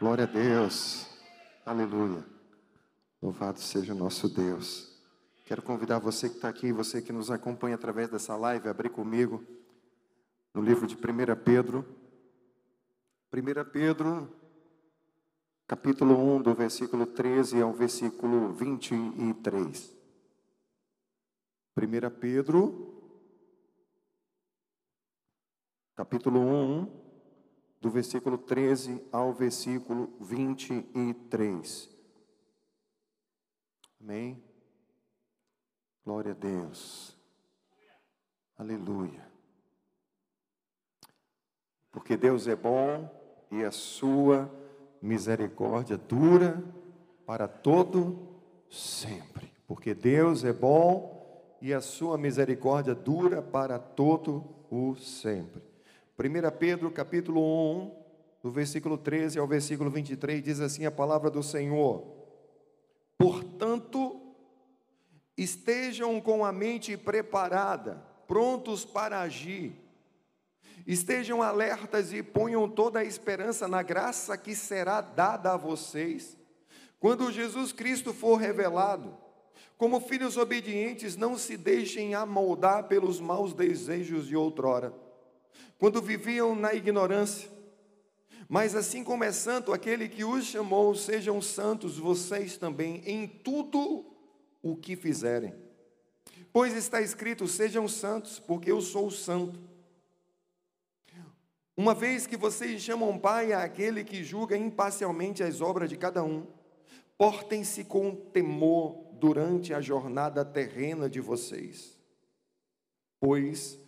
Glória a Deus. Aleluia. Louvado seja o nosso Deus. Quero convidar você que está aqui, você que nos acompanha através dessa live, a abrir comigo no livro de 1 Pedro. 1 Pedro, capítulo 1, do versículo 13 ao versículo 23. 1 Pedro, capítulo 1, do versículo 13 ao versículo 23. Amém? Glória a Deus. Aleluia. Porque Deus é bom e a sua misericórdia dura para todo sempre. Porque Deus é bom e a sua misericórdia dura para todo o sempre. 1 Pedro capítulo 1, do versículo 13 ao versículo 23, diz assim a palavra do Senhor: Portanto, estejam com a mente preparada, prontos para agir. Estejam alertas e ponham toda a esperança na graça que será dada a vocês quando Jesus Cristo for revelado. Como filhos obedientes, não se deixem amoldar pelos maus desejos de outrora quando viviam na ignorância. Mas assim como é santo aquele que os chamou, sejam santos vocês também em tudo o que fizerem. Pois está escrito: sejam santos, porque eu sou santo. Uma vez que vocês chamam Pai àquele que julga imparcialmente as obras de cada um, portem-se com temor durante a jornada terrena de vocês. Pois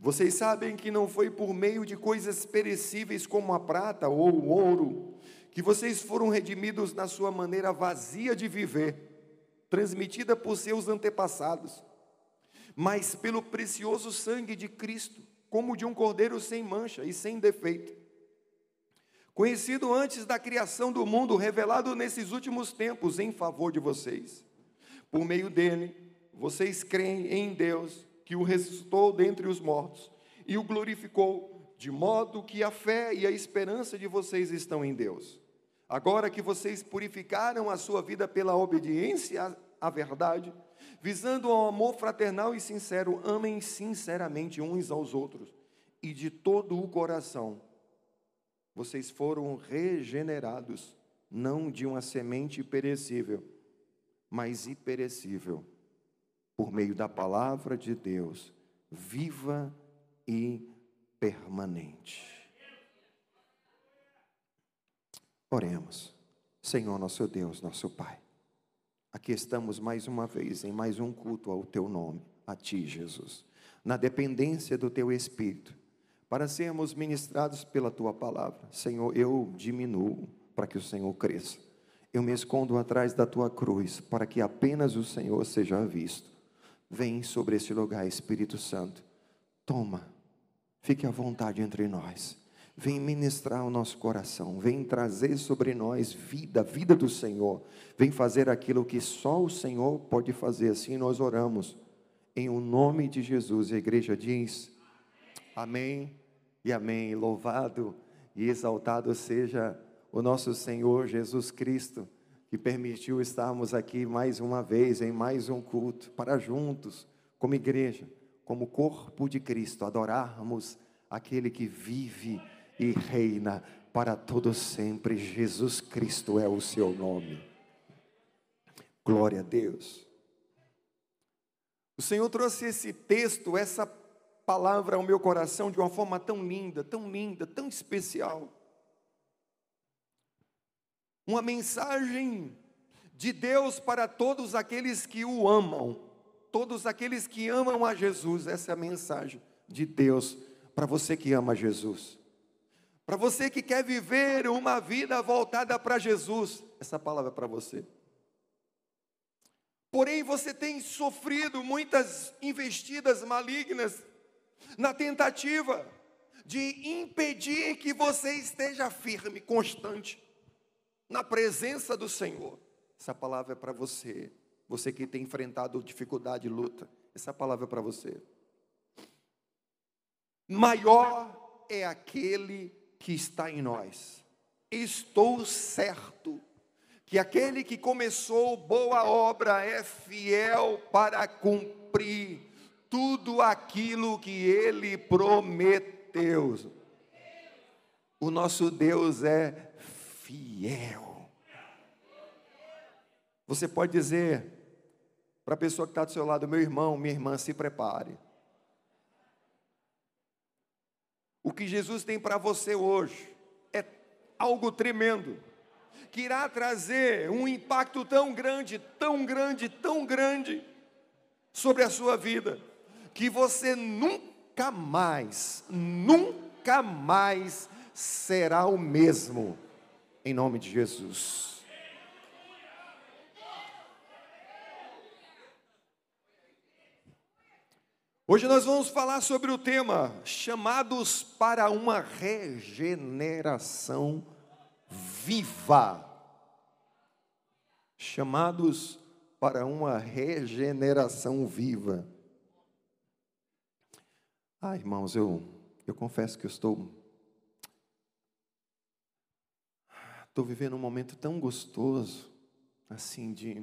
vocês sabem que não foi por meio de coisas perecíveis como a prata ou o ouro que vocês foram redimidos na sua maneira vazia de viver, transmitida por seus antepassados, mas pelo precioso sangue de Cristo, como de um cordeiro sem mancha e sem defeito. Conhecido antes da criação do mundo, revelado nesses últimos tempos em favor de vocês. Por meio dele, vocês creem em Deus que o ressuscitou dentre os mortos e o glorificou, de modo que a fé e a esperança de vocês estão em Deus. Agora que vocês purificaram a sua vida pela obediência à verdade, visando ao amor fraternal e sincero, amem sinceramente uns aos outros e de todo o coração. Vocês foram regenerados, não de uma semente perecível, mas imperecível por meio da palavra de Deus, viva e permanente. Oremos. Senhor nosso Deus, nosso Pai. Aqui estamos mais uma vez em mais um culto ao teu nome, a ti, Jesus, na dependência do teu espírito, para sermos ministrados pela tua palavra. Senhor, eu diminuo para que o Senhor cresça. Eu me escondo atrás da tua cruz para que apenas o Senhor seja visto. Vem sobre esse lugar, Espírito Santo. Toma, fique à vontade entre nós. Vem ministrar o nosso coração, vem trazer sobre nós vida, vida do Senhor. Vem fazer aquilo que só o Senhor pode fazer. Assim nós oramos. Em o nome de Jesus, a igreja diz: Amém e Amém. Louvado e exaltado seja o nosso Senhor Jesus Cristo que permitiu estarmos aqui mais uma vez, em mais um culto, para juntos, como igreja, como corpo de Cristo, adorarmos aquele que vive e reina para todo sempre. Jesus Cristo é o seu nome. Glória a Deus. O Senhor trouxe esse texto, essa palavra ao meu coração de uma forma tão linda, tão linda, tão especial uma mensagem de Deus para todos aqueles que o amam, todos aqueles que amam a Jesus. Essa é a mensagem de Deus para você que ama Jesus. Para você que quer viver uma vida voltada para Jesus, essa palavra é para você. Porém, você tem sofrido muitas investidas malignas na tentativa de impedir que você esteja firme, constante na presença do Senhor. Essa palavra é para você. Você que tem enfrentado dificuldade e luta, essa palavra é para você. Maior é aquele que está em nós. Estou certo que aquele que começou boa obra é fiel para cumprir tudo aquilo que ele prometeu. O nosso Deus é fiel. Você pode dizer para a pessoa que está do seu lado, meu irmão, minha irmã, se prepare. O que Jesus tem para você hoje é algo tremendo que irá trazer um impacto tão grande, tão grande, tão grande sobre a sua vida, que você nunca mais, nunca mais será o mesmo, em nome de Jesus. Hoje nós vamos falar sobre o tema chamados para uma regeneração viva. Chamados para uma regeneração viva. Ah, irmãos, eu, eu confesso que eu estou. Estou vivendo um momento tão gostoso, assim, de.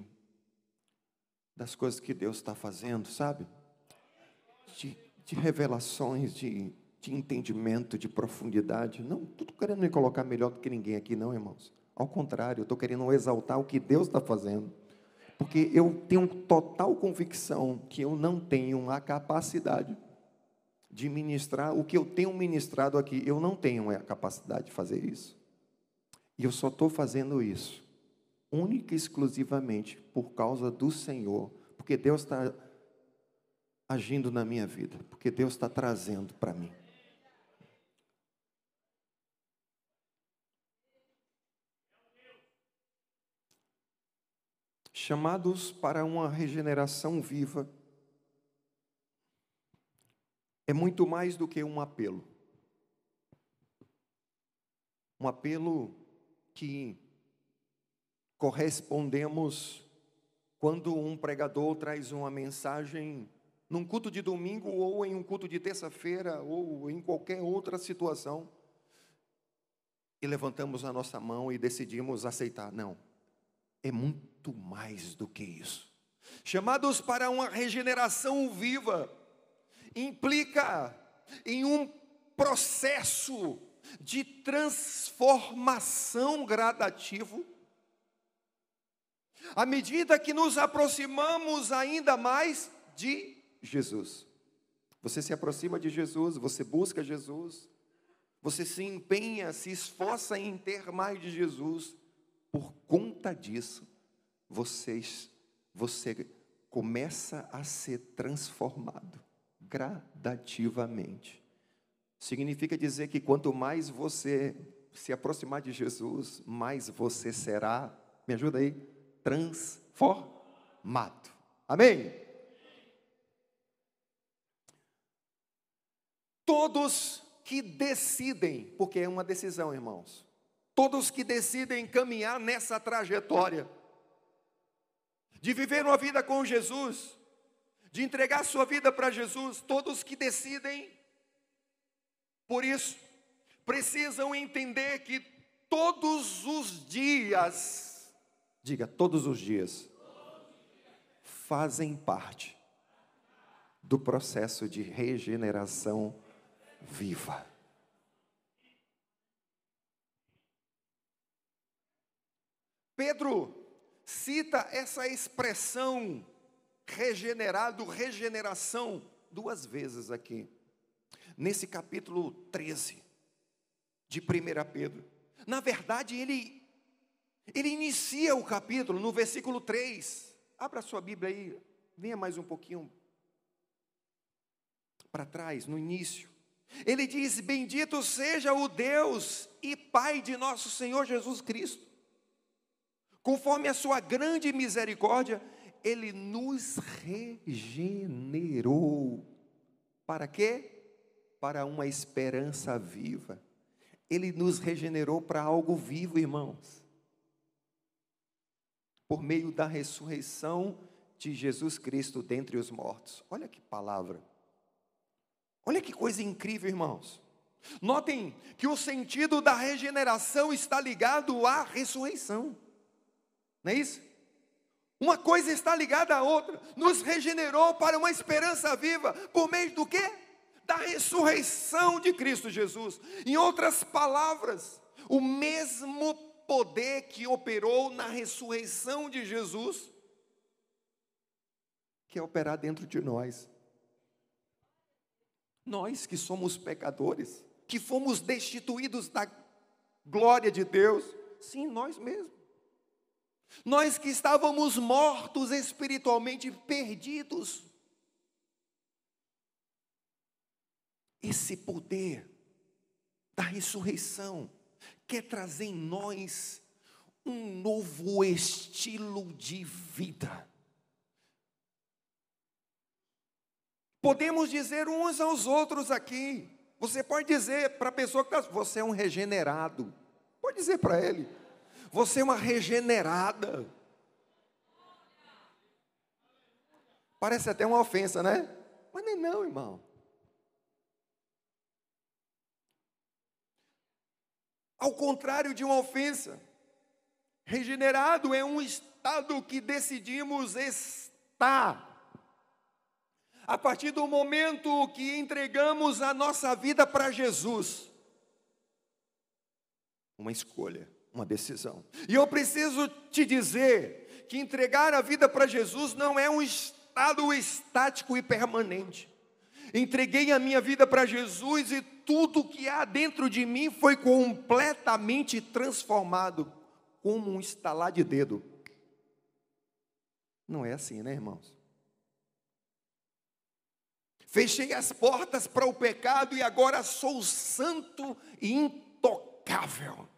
das coisas que Deus está fazendo, sabe? De, de revelações, de, de entendimento, de profundidade. Não estou querendo me colocar melhor do que ninguém aqui, não, irmãos. Ao contrário, eu estou querendo exaltar o que Deus está fazendo. Porque eu tenho total convicção que eu não tenho a capacidade de ministrar o que eu tenho ministrado aqui. Eu não tenho a capacidade de fazer isso. E eu só estou fazendo isso, única e exclusivamente por causa do Senhor. Porque Deus está agindo na minha vida. Porque Deus está trazendo para mim. chamados para uma regeneração viva, é muito mais do que um apelo. Um apelo que correspondemos quando um pregador traz uma mensagem num culto de domingo ou em um culto de terça-feira ou em qualquer outra situação e levantamos a nossa mão e decidimos aceitar. Não, é muito mais do que isso. Chamados para uma regeneração viva, implica em um processo de transformação gradativo. À medida que nos aproximamos ainda mais de Jesus. Você se aproxima de Jesus, você busca Jesus, você se empenha, se esforça em ter mais de Jesus por conta disso, vocês, você começa a ser transformado gradativamente. Significa dizer que quanto mais você se aproximar de Jesus, mais você será, me ajuda aí, transformado. Amém? Todos que decidem, porque é uma decisão, irmãos todos que decidem caminhar nessa trajetória, de viver uma vida com Jesus, de entregar sua vida para Jesus, todos que decidem, por isso, precisam entender que todos os dias, diga, todos os dias, fazem parte do processo de regeneração viva. Pedro cita essa expressão regenerado, regeneração, duas vezes aqui, nesse capítulo 13 de 1 Pedro. Na verdade, ele, ele inicia o capítulo no versículo 3. Abra sua Bíblia aí, venha mais um pouquinho para trás, no início. Ele diz: Bendito seja o Deus e Pai de nosso Senhor Jesus Cristo Conforme a sua grande misericórdia, ele nos regenerou. Para quê? Para uma esperança viva. Ele nos regenerou para algo vivo, irmãos. Por meio da ressurreição de Jesus Cristo dentre os mortos. Olha que palavra. Olha que coisa incrível, irmãos. Notem que o sentido da regeneração está ligado à ressurreição. Não é isso? Uma coisa está ligada à outra. Nos regenerou para uma esperança viva por meio do quê? Da ressurreição de Cristo Jesus. Em outras palavras, o mesmo poder que operou na ressurreição de Jesus quer operar dentro de nós. Nós que somos pecadores, que fomos destituídos da glória de Deus, sim, nós mesmos. Nós que estávamos mortos espiritualmente, perdidos. Esse poder da ressurreição quer trazer em nós um novo estilo de vida. Podemos dizer uns aos outros aqui. Você pode dizer para a pessoa que está, você é um regenerado. Pode dizer para ele, você é uma regenerada. Parece até uma ofensa, né? Mas nem não, irmão. Ao contrário de uma ofensa, regenerado é um estado que decidimos estar a partir do momento que entregamos a nossa vida para Jesus. Uma escolha, uma decisão. E eu preciso te dizer que entregar a vida para Jesus não é um estado estático e permanente. Entreguei a minha vida para Jesus e tudo que há dentro de mim foi completamente transformado, como um estalar de dedo. Não é assim, né, irmãos? Fechei as portas para o pecado e agora sou santo e intocável.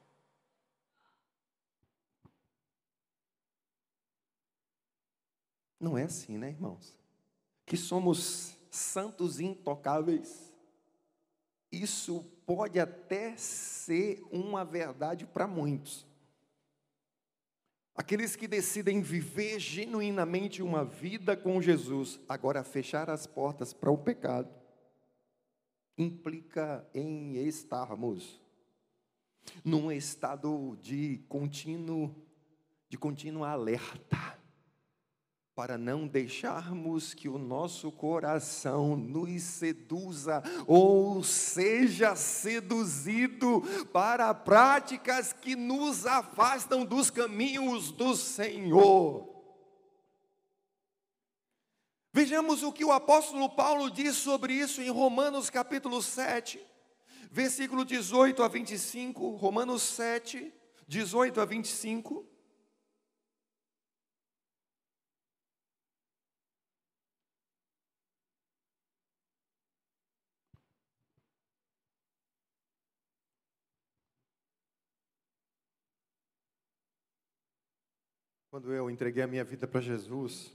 Não é assim, né, irmãos? Que somos santos e intocáveis. Isso pode até ser uma verdade para muitos. Aqueles que decidem viver genuinamente uma vida com Jesus, agora fechar as portas para o pecado, implica em estarmos num estado de contínuo, de contínua alerta para não deixarmos que o nosso coração nos seduza ou seja seduzido para práticas que nos afastam dos caminhos do Senhor. Vejamos o que o apóstolo Paulo diz sobre isso em Romanos capítulo 7, versículo 18 a 25. Romanos 7, 18 a 25. Quando eu entreguei a minha vida para Jesus,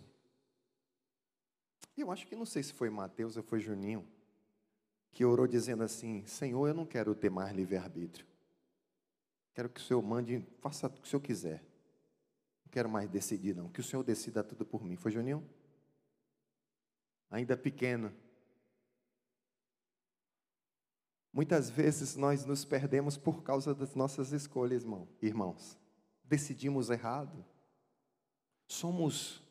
eu acho que não sei se foi Mateus ou foi Juninho, que orou dizendo assim: Senhor, eu não quero ter mais livre-arbítrio. Quero que o Senhor mande, faça o que o Senhor quiser. Não quero mais decidir, não. Que o Senhor decida tudo por mim. Foi Juninho? Ainda pequeno. Muitas vezes nós nos perdemos por causa das nossas escolhas, irmão, irmãos. Decidimos errado somos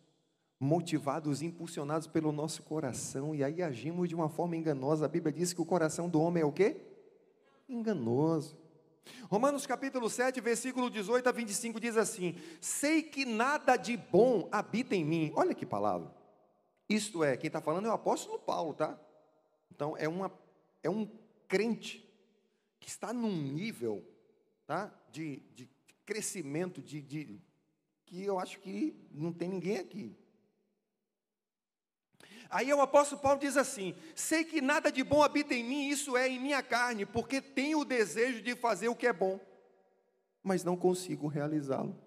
motivados, impulsionados pelo nosso coração e aí agimos de uma forma enganosa. A Bíblia diz que o coração do homem é o quê? Enganoso. Romanos capítulo 7, versículo 18 a 25 diz assim: Sei que nada de bom habita em mim. Olha que palavra. Isto é, quem está falando é o apóstolo Paulo, tá? Então é, uma, é um crente que está num nível tá? de, de crescimento, de, de que eu acho que não tem ninguém aqui. Aí o apóstolo Paulo diz assim: Sei que nada de bom habita em mim, isso é em minha carne, porque tenho o desejo de fazer o que é bom, mas não consigo realizá-lo.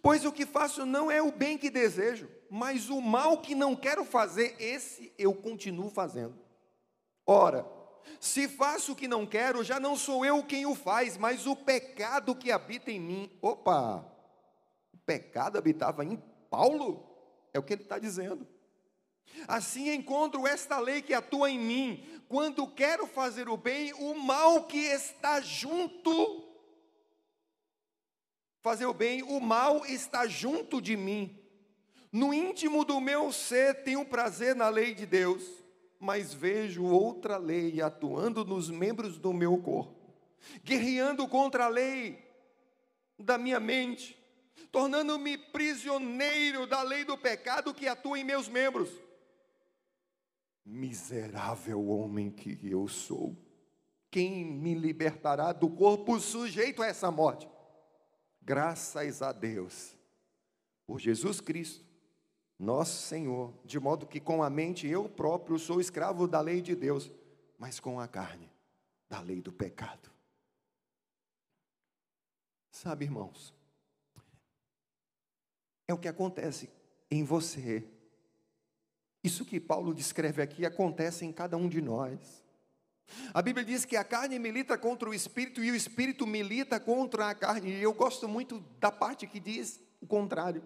Pois o que faço não é o bem que desejo, mas o mal que não quero fazer, esse eu continuo fazendo. Ora, se faço o que não quero, já não sou eu quem o faz, mas o pecado que habita em mim. Opa! Pecado habitava em Paulo? É o que ele está dizendo. Assim encontro esta lei que atua em mim. Quando quero fazer o bem, o mal que está junto. Fazer o bem, o mal está junto de mim. No íntimo do meu ser tenho prazer na lei de Deus, mas vejo outra lei atuando nos membros do meu corpo, guerreando contra a lei da minha mente, tornando-me prisioneiro da lei do pecado que atua em meus membros. Miserável homem que eu sou, quem me libertará do corpo sujeito a essa morte? Graças a Deus, por Jesus Cristo, nosso Senhor, de modo que com a mente eu próprio sou escravo da lei de Deus, mas com a carne, da lei do pecado. Sabe, irmãos, é o que acontece em você isso que Paulo descreve aqui acontece em cada um de nós. A Bíblia diz que a carne milita contra o espírito e o espírito milita contra a carne. E eu gosto muito da parte que diz o contrário.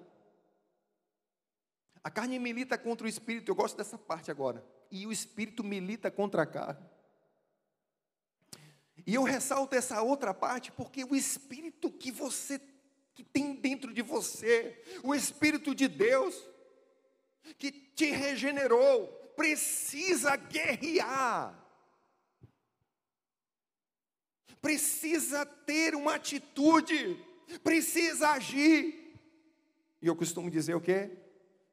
A carne milita contra o espírito, eu gosto dessa parte agora. E o espírito milita contra a carne. E eu ressalto essa outra parte porque o espírito que você que tem dentro de você, o espírito de Deus, que te regenerou, precisa guerrear. Precisa ter uma atitude, precisa agir. E eu costumo dizer o quê?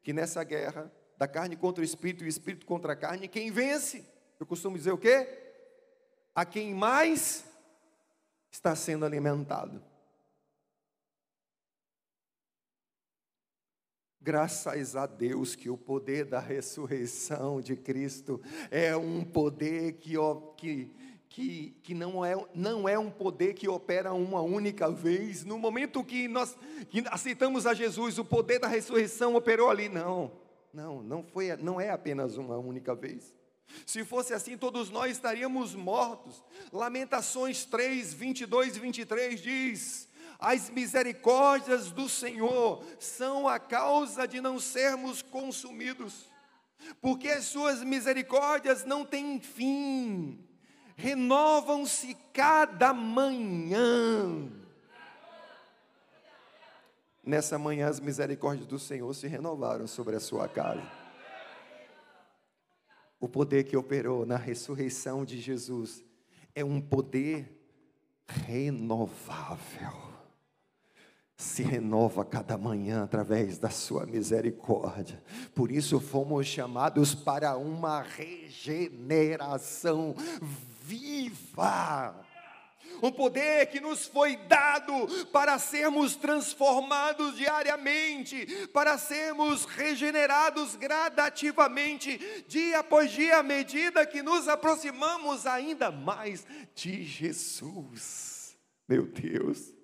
Que nessa guerra da carne contra o espírito e o espírito contra a carne, quem vence? Eu costumo dizer o quê? A quem mais está sendo alimentado. Graças a Deus que o poder da ressurreição de Cristo é um poder que, que, que, que não, é, não é um poder que opera uma única vez. No momento que nós que aceitamos a Jesus, o poder da ressurreição operou ali. Não, não, não, foi, não é apenas uma única vez. Se fosse assim, todos nós estaríamos mortos. Lamentações 3, 22 e 23 diz: as misericórdias do Senhor são a causa de não sermos consumidos, porque as suas misericórdias não têm fim, renovam-se cada manhã. Nessa manhã, as misericórdias do Senhor se renovaram sobre a sua casa. O poder que operou na ressurreição de Jesus é um poder renovável se renova cada manhã através da sua misericórdia. Por isso fomos chamados para uma regeneração viva. Um poder que nos foi dado para sermos transformados diariamente, para sermos regenerados gradativamente, dia após dia, à medida que nos aproximamos ainda mais de Jesus. Meu Deus.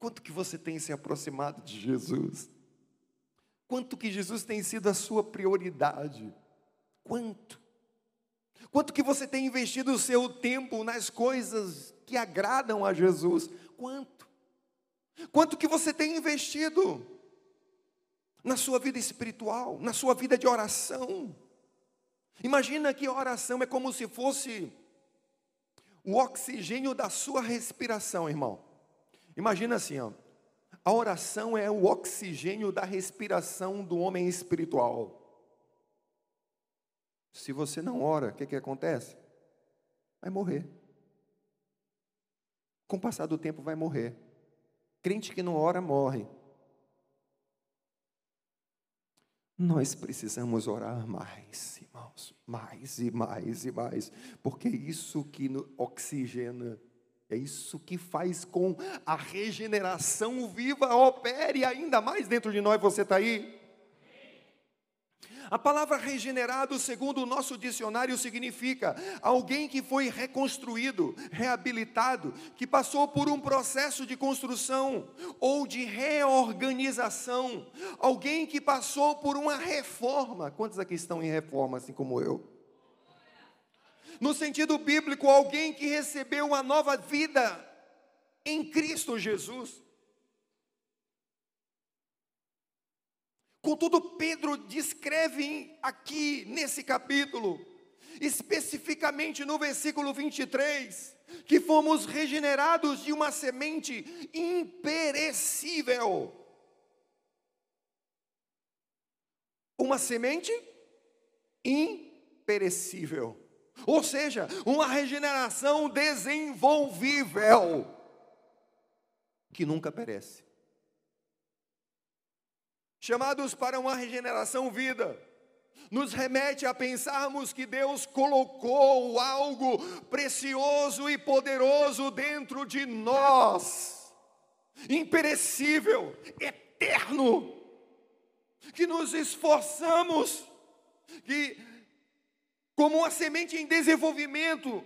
Quanto que você tem se aproximado de Jesus? Quanto que Jesus tem sido a sua prioridade? Quanto? Quanto que você tem investido o seu tempo nas coisas que agradam a Jesus? Quanto? Quanto que você tem investido na sua vida espiritual, na sua vida de oração? Imagina que oração é como se fosse o oxigênio da sua respiração, irmão. Imagina assim, ó, a oração é o oxigênio da respiração do homem espiritual. Se você não ora, o que, que acontece? Vai morrer. Com o passar do tempo, vai morrer. Crente que não ora, morre. Nós precisamos orar mais, irmãos, mais e mais e mais, porque é isso que oxigena é isso que faz com a regeneração viva opere ainda mais dentro de nós. Você está aí? A palavra regenerado, segundo o nosso dicionário, significa alguém que foi reconstruído, reabilitado, que passou por um processo de construção ou de reorganização, alguém que passou por uma reforma. Quantos aqui estão em reforma, assim como eu? No sentido bíblico, alguém que recebeu uma nova vida em Cristo Jesus. Contudo, Pedro descreve aqui nesse capítulo, especificamente no versículo 23, que fomos regenerados de uma semente imperecível. Uma semente imperecível. Ou seja, uma regeneração desenvolvível, que nunca perece. Chamados para uma regeneração vida, nos remete a pensarmos que Deus colocou algo precioso e poderoso dentro de nós, imperecível, eterno, que nos esforçamos, que, como uma semente em desenvolvimento,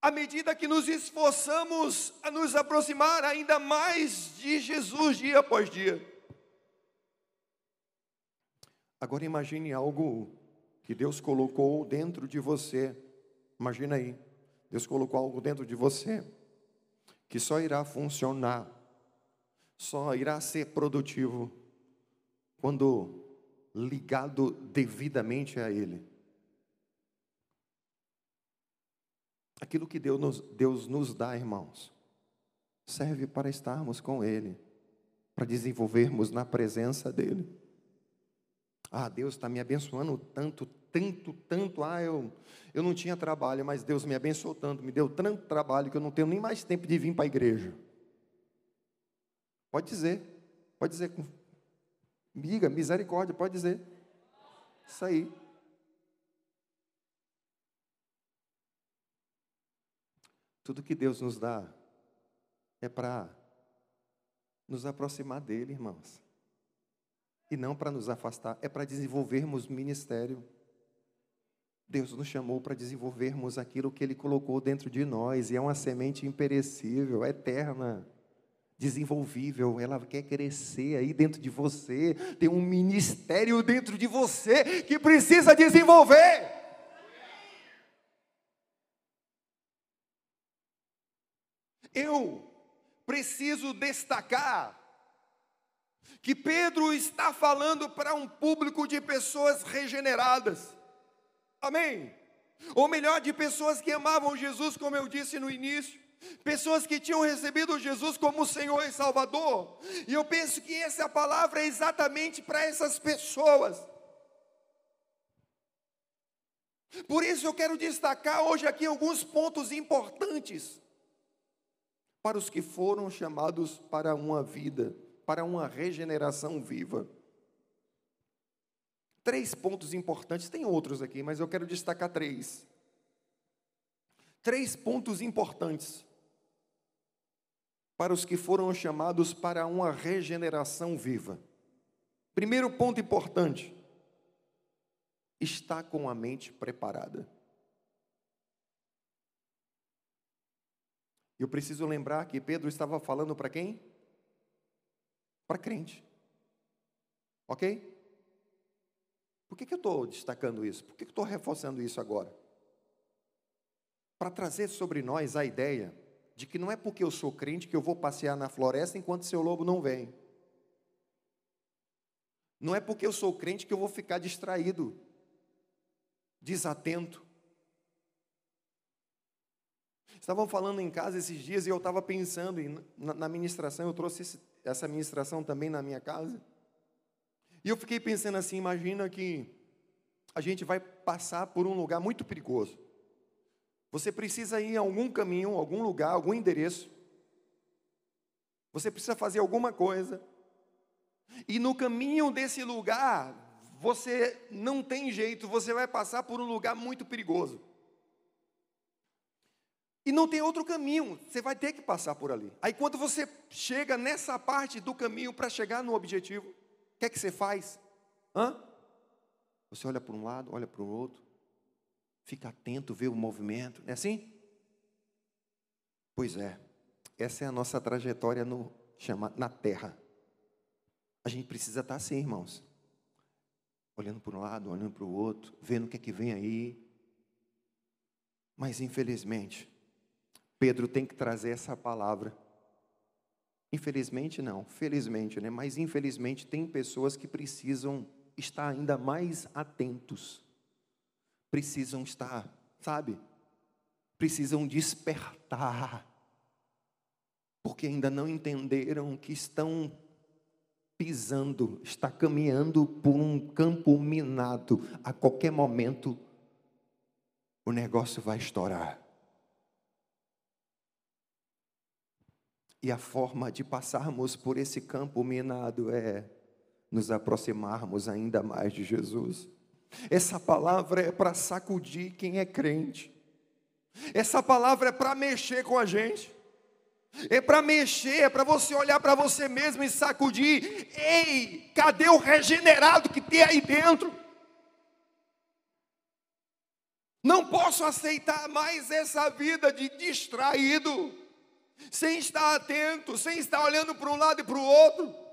à medida que nos esforçamos a nos aproximar ainda mais de Jesus dia após dia. Agora imagine algo que Deus colocou dentro de você. Imagina aí, Deus colocou algo dentro de você que só irá funcionar, só irá ser produtivo quando ligado devidamente a Ele. Aquilo que Deus nos, Deus nos dá, irmãos, serve para estarmos com Ele, para desenvolvermos na presença dEle. Ah, Deus está me abençoando tanto, tanto, tanto. Ah, eu, eu não tinha trabalho, mas Deus me abençoou tanto, me deu tanto trabalho que eu não tenho nem mais tempo de vir para a igreja. Pode dizer, pode dizer, miga, misericórdia, pode dizer. Isso aí. Tudo que Deus nos dá é para nos aproximar dele, irmãos. E não para nos afastar, é para desenvolvermos ministério. Deus nos chamou para desenvolvermos aquilo que Ele colocou dentro de nós, e é uma semente imperecível, eterna, desenvolvível. Ela quer crescer aí dentro de você, tem um ministério dentro de você que precisa desenvolver. Eu preciso destacar que Pedro está falando para um público de pessoas regeneradas. Amém? Ou melhor, de pessoas que amavam Jesus, como eu disse no início, pessoas que tinham recebido Jesus como Senhor e Salvador. E eu penso que essa palavra é exatamente para essas pessoas. Por isso eu quero destacar hoje aqui alguns pontos importantes para os que foram chamados para uma vida, para uma regeneração viva. Três pontos importantes, tem outros aqui, mas eu quero destacar três. Três pontos importantes para os que foram chamados para uma regeneração viva. Primeiro ponto importante: está com a mente preparada. Eu preciso lembrar que Pedro estava falando para quem? Para crente. Ok? Por que, que eu estou destacando isso? Por que, que eu estou reforçando isso agora? Para trazer sobre nós a ideia de que não é porque eu sou crente que eu vou passear na floresta enquanto seu lobo não vem. Não é porque eu sou crente que eu vou ficar distraído, desatento. Estavam falando em casa esses dias e eu estava pensando e na, ministração, eu trouxe essa ministração também na minha casa. E eu fiquei pensando assim: imagina que a gente vai passar por um lugar muito perigoso. Você precisa ir em algum caminho, algum lugar, algum endereço. Você precisa fazer alguma coisa. E no caminho desse lugar, você não tem jeito, você vai passar por um lugar muito perigoso. E não tem outro caminho, você vai ter que passar por ali. Aí quando você chega nessa parte do caminho para chegar no objetivo, o que é que você faz? Hã? Você olha para um lado, olha para o outro, fica atento, vê o movimento, não é assim? Pois é, essa é a nossa trajetória no, chama, na terra. A gente precisa estar assim, irmãos. Olhando para um lado, olhando para o outro, vendo o que é que vem aí. Mas infelizmente, Pedro tem que trazer essa palavra. Infelizmente não, felizmente, né? Mas infelizmente tem pessoas que precisam estar ainda mais atentos. Precisam estar, sabe? Precisam despertar. Porque ainda não entenderam que estão pisando, está caminhando por um campo minado. A qualquer momento o negócio vai estourar. E a forma de passarmos por esse campo minado é nos aproximarmos ainda mais de Jesus. Essa palavra é para sacudir quem é crente. Essa palavra é para mexer com a gente. É para mexer, é para você olhar para você mesmo e sacudir. Ei, cadê o regenerado que tem aí dentro? Não posso aceitar mais essa vida de distraído, sem estar atento, sem estar olhando para um lado e para o outro.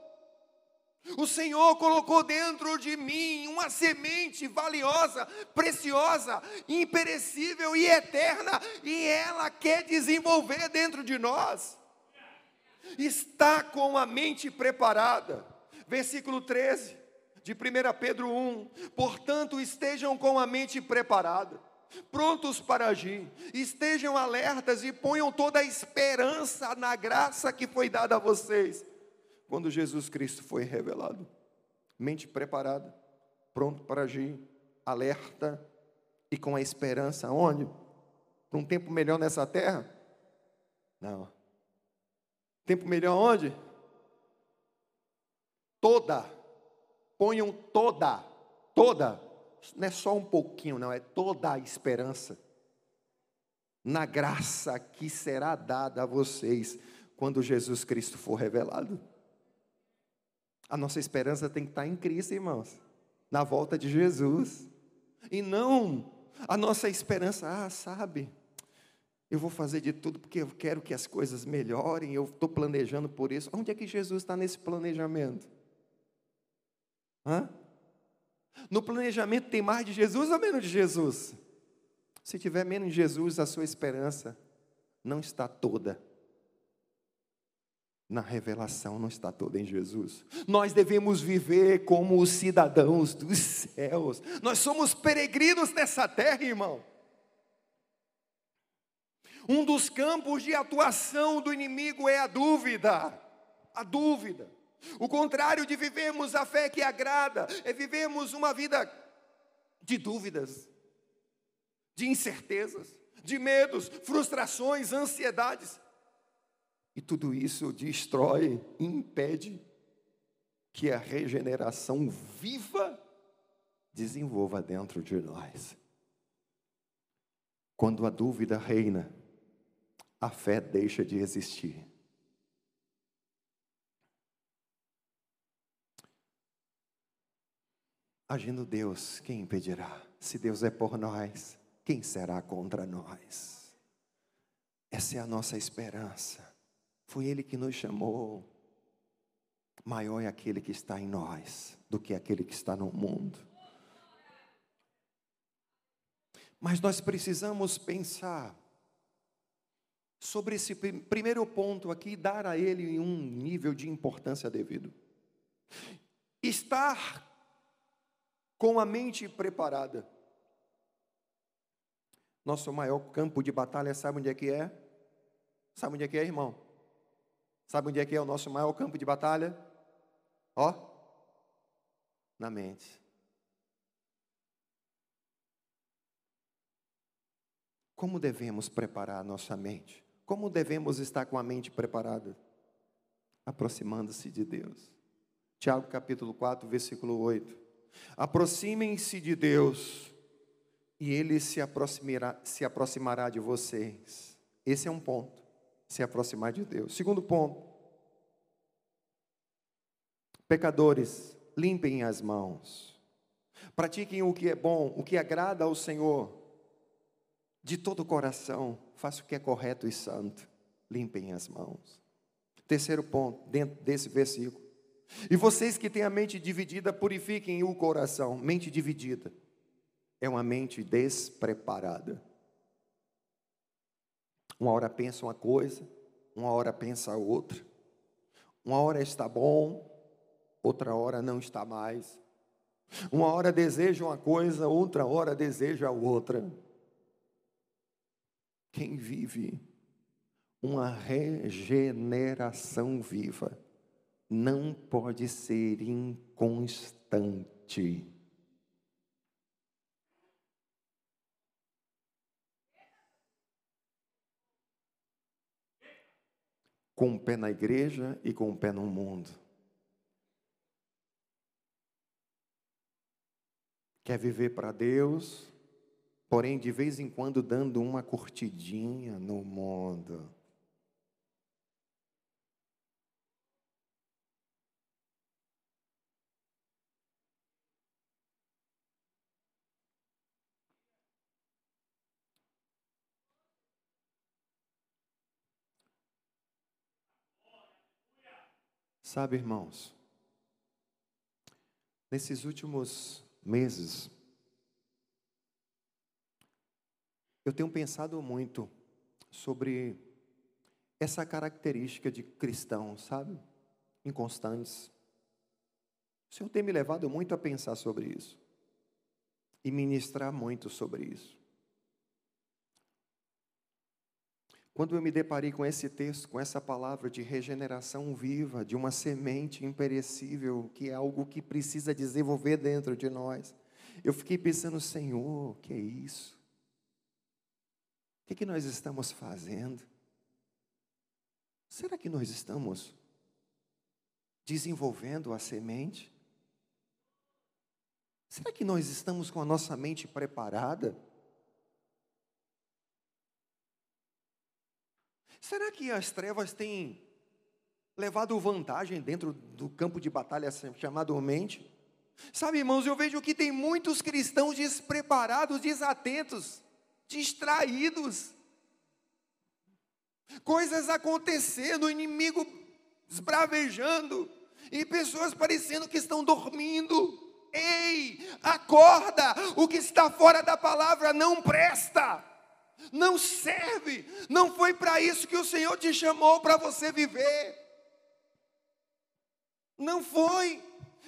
O Senhor colocou dentro de mim uma semente valiosa, preciosa, imperecível e eterna, e ela quer desenvolver dentro de nós. Está com a mente preparada. Versículo 13 de 1 Pedro 1: Portanto, estejam com a mente preparada prontos para agir, estejam alertas e ponham toda a esperança na graça que foi dada a vocês quando Jesus Cristo foi revelado. Mente preparada, pronto para agir, alerta e com a esperança onde? Para um tempo melhor nessa terra? Não. Tempo melhor onde? Toda. Ponham toda, toda não é só um pouquinho, não, é toda a esperança na graça que será dada a vocês quando Jesus Cristo for revelado. A nossa esperança tem que estar em Cristo, irmãos, na volta de Jesus, e não a nossa esperança, ah, sabe, eu vou fazer de tudo porque eu quero que as coisas melhorem, eu estou planejando por isso. Onde é que Jesus está nesse planejamento? Hã? No planejamento tem mais de Jesus ou menos de Jesus? Se tiver menos de Jesus, a sua esperança não está toda na revelação, não está toda em Jesus. Nós devemos viver como os cidadãos dos céus. Nós somos peregrinos nessa terra, irmão. Um dos campos de atuação do inimigo é a dúvida. A dúvida. O contrário de vivermos a fé que agrada é vivermos uma vida de dúvidas, de incertezas, de medos, frustrações, ansiedades. E tudo isso destrói impede que a regeneração viva desenvolva dentro de nós. Quando a dúvida reina, a fé deixa de existir. Agindo Deus, quem impedirá? Se Deus é por nós, quem será contra nós? Essa é a nossa esperança. Foi Ele que nos chamou. Maior é aquele que está em nós do que aquele que está no mundo. Mas nós precisamos pensar sobre esse primeiro ponto aqui, dar a ele um nível de importância devido. Estar com a mente preparada. Nosso maior campo de batalha, sabe onde é que é? Sabe onde é que é, irmão? Sabe onde é que é o nosso maior campo de batalha? Ó, na mente. Como devemos preparar a nossa mente? Como devemos estar com a mente preparada? Aproximando-se de Deus. Tiago capítulo 4, versículo 8. Aproximem-se de Deus e Ele se aproximará, se aproximará de vocês. Esse é um ponto, se aproximar de Deus. Segundo ponto, pecadores, limpem as mãos, pratiquem o que é bom, o que agrada ao Senhor, de todo o coração, faça o que é correto e santo, limpem as mãos. Terceiro ponto, dentro desse versículo, e vocês que têm a mente dividida, purifiquem o coração. Mente dividida é uma mente despreparada. Uma hora pensa uma coisa, uma hora pensa outra. Uma hora está bom, outra hora não está mais. Uma hora deseja uma coisa, outra hora deseja outra. Quem vive uma regeneração viva não pode ser inconstante. Com um pé na igreja e com um pé no mundo. Quer viver para Deus, porém de vez em quando dando uma curtidinha no mundo. Sabe, irmãos, nesses últimos meses, eu tenho pensado muito sobre essa característica de cristão, sabe? Inconstantes. O Senhor tem me levado muito a pensar sobre isso e ministrar muito sobre isso. Quando eu me deparei com esse texto, com essa palavra de regeneração viva, de uma semente imperecível, que é algo que precisa desenvolver dentro de nós, eu fiquei pensando, Senhor, que é isso? O que, é que nós estamos fazendo? Será que nós estamos desenvolvendo a semente? Será que nós estamos com a nossa mente preparada? Será que as trevas têm levado vantagem dentro do campo de batalha chamado mente? Sabe, irmãos, eu vejo que tem muitos cristãos despreparados, desatentos, distraídos. Coisas acontecendo, o inimigo esbravejando, e pessoas parecendo que estão dormindo. Ei, acorda! O que está fora da palavra não presta não serve, não foi para isso que o Senhor te chamou para você viver. Não foi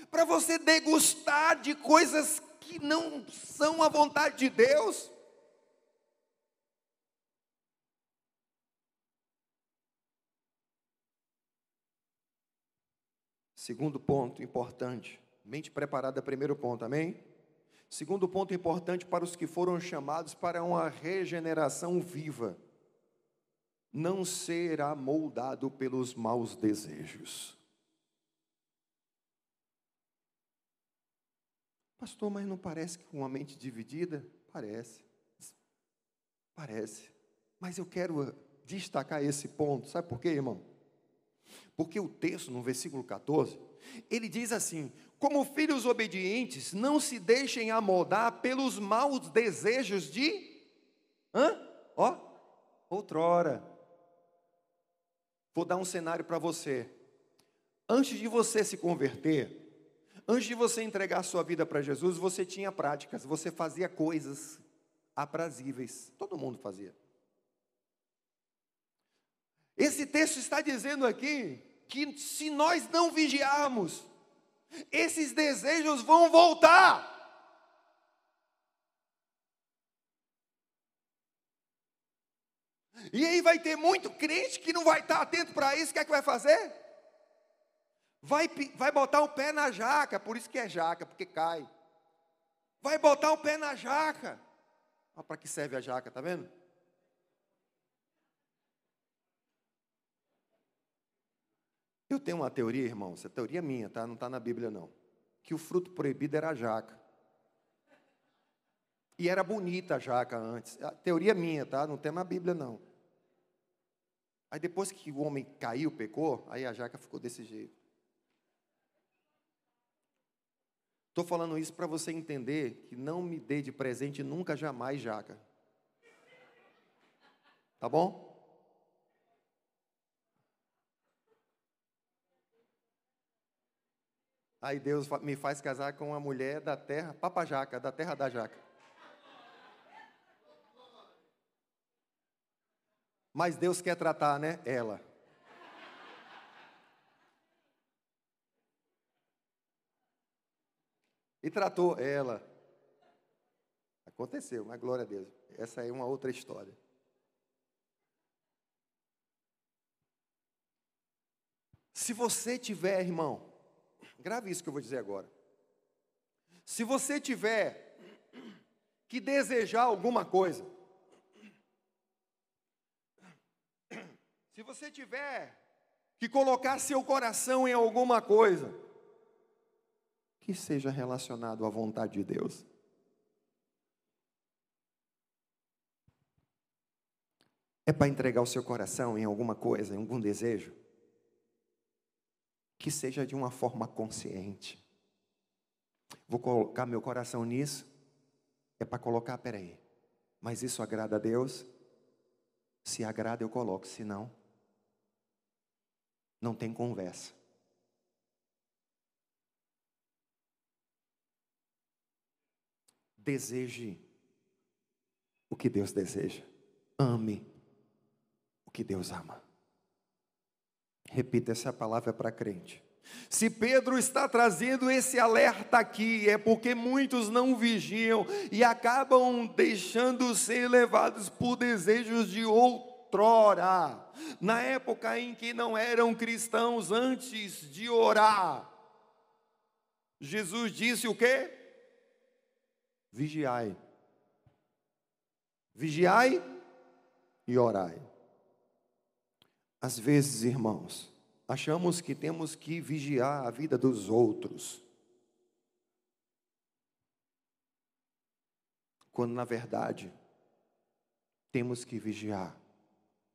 para você degustar de coisas que não são a vontade de Deus. Segundo ponto importante, mente preparada, primeiro ponto, amém? Segundo ponto importante para os que foram chamados para uma regeneração viva: não será moldado pelos maus desejos. Pastor, mas não parece que com uma mente dividida? Parece. Parece. Mas eu quero destacar esse ponto. Sabe por quê, irmão? Porque o texto, no versículo 14, ele diz assim: como filhos obedientes, não se deixem amoldar pelos maus desejos de. Hã? Ó, outrora. Vou dar um cenário para você. Antes de você se converter, antes de você entregar sua vida para Jesus, você tinha práticas, você fazia coisas aprazíveis. Todo mundo fazia. Esse texto está dizendo aqui que se nós não vigiarmos, esses desejos vão voltar. E aí vai ter muito crente que não vai estar atento para isso, o que é que vai fazer? Vai, vai botar o pé na jaca, por isso que é jaca, porque cai. Vai botar o pé na jaca. Olha para que serve a jaca, tá vendo? Eu tenho uma teoria, irmão, essa teoria é minha, tá? Não está na Bíblia, não. Que o fruto proibido era a jaca. E era bonita a jaca antes. A teoria é minha, tá? Não tem na Bíblia, não. Aí depois que o homem caiu, pecou, aí a jaca ficou desse jeito. Estou falando isso para você entender que não me dê de presente nunca jamais jaca. Tá bom? Aí Deus me faz casar com uma mulher da terra, papajaca, da terra da jaca. Mas Deus quer tratar, né? Ela. E tratou ela. Aconteceu, mas glória a Deus. Essa é uma outra história. Se você tiver, irmão, grave isso que eu vou dizer agora. Se você tiver que desejar alguma coisa, se você tiver que colocar seu coração em alguma coisa, que seja relacionado à vontade de Deus. É para entregar o seu coração em alguma coisa, em algum desejo? Que seja de uma forma consciente. Vou colocar meu coração nisso? É para colocar, peraí. Mas isso agrada a Deus? Se agrada, eu coloco, se não, não tem conversa. Deseje o que Deus deseja. Ame o que Deus ama. Repita essa palavra para crente. Se Pedro está trazendo esse alerta aqui, é porque muitos não vigiam e acabam deixando ser levados por desejos de outrora. Na época em que não eram cristãos, antes de orar, Jesus disse o quê? Vigiai. Vigiai e orai. Às vezes, irmãos, achamos que temos que vigiar a vida dos outros. Quando na verdade temos que vigiar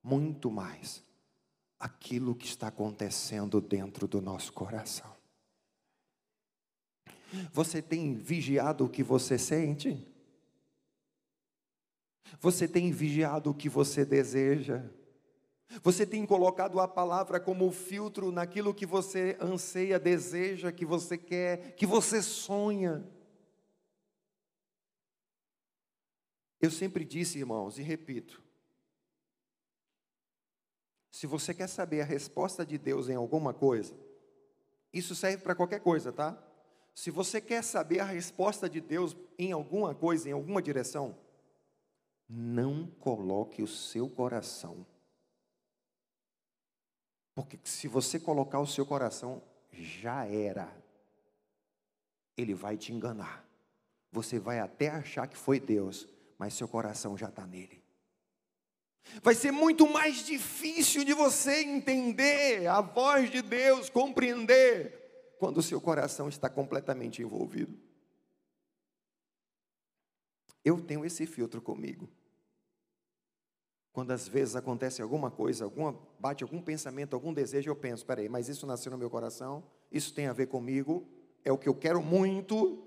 muito mais aquilo que está acontecendo dentro do nosso coração. Você tem vigiado o que você sente? Você tem vigiado o que você deseja? Você tem colocado a palavra como filtro naquilo que você anseia, deseja, que você quer, que você sonha. Eu sempre disse, irmãos, e repito: se você quer saber a resposta de Deus em alguma coisa, isso serve para qualquer coisa, tá? Se você quer saber a resposta de Deus em alguma coisa, em alguma direção, não coloque o seu coração porque se você colocar o seu coração, já era. Ele vai te enganar. Você vai até achar que foi Deus, mas seu coração já está nele. Vai ser muito mais difícil de você entender a voz de Deus, compreender, quando o seu coração está completamente envolvido. Eu tenho esse filtro comigo. Quando às vezes acontece alguma coisa, alguma, bate algum pensamento, algum desejo, eu penso, peraí, mas isso nasceu no meu coração, isso tem a ver comigo, é o que eu quero muito.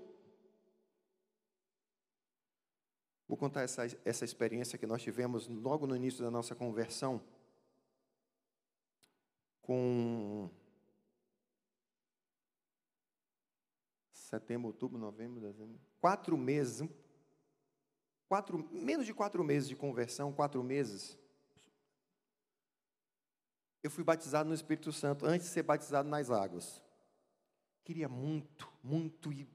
Vou contar essa, essa experiência que nós tivemos logo no início da nossa conversão, com setembro, outubro, novembro, dezembro, quatro meses, quatro, menos de quatro meses de conversão, quatro meses, eu fui batizado no Espírito Santo antes de ser batizado nas águas. Queria muito, muito ir.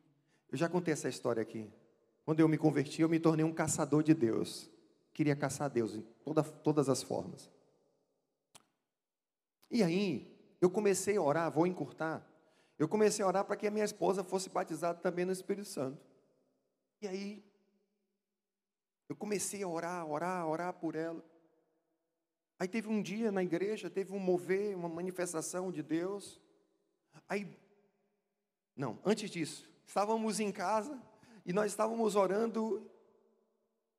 Eu já contei essa história aqui. Quando eu me converti, eu me tornei um caçador de Deus. Queria caçar Deus em toda, todas as formas. E aí, eu comecei a orar, vou encurtar. Eu comecei a orar para que a minha esposa fosse batizada também no Espírito Santo. E aí, eu comecei a orar, orar, orar por ela. Aí teve um dia na igreja, teve um mover, uma manifestação de Deus. Aí, não, antes disso, estávamos em casa e nós estávamos orando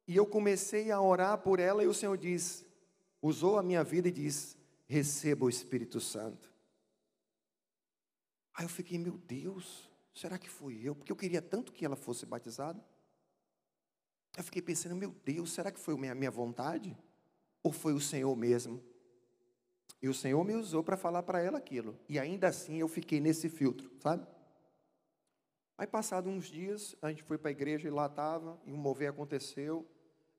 e eu comecei a orar por ela e o Senhor diz, usou a minha vida e diz: receba o Espírito Santo. Aí eu fiquei, meu Deus, será que fui eu? Porque eu queria tanto que ela fosse batizada. Eu fiquei pensando, meu Deus, será que foi a minha, vontade? Ou foi o Senhor mesmo? E o Senhor me usou para falar para ela aquilo. E ainda assim eu fiquei nesse filtro, sabe? Aí, passados uns dias, a gente foi para a igreja e lá estava, e um mover aconteceu.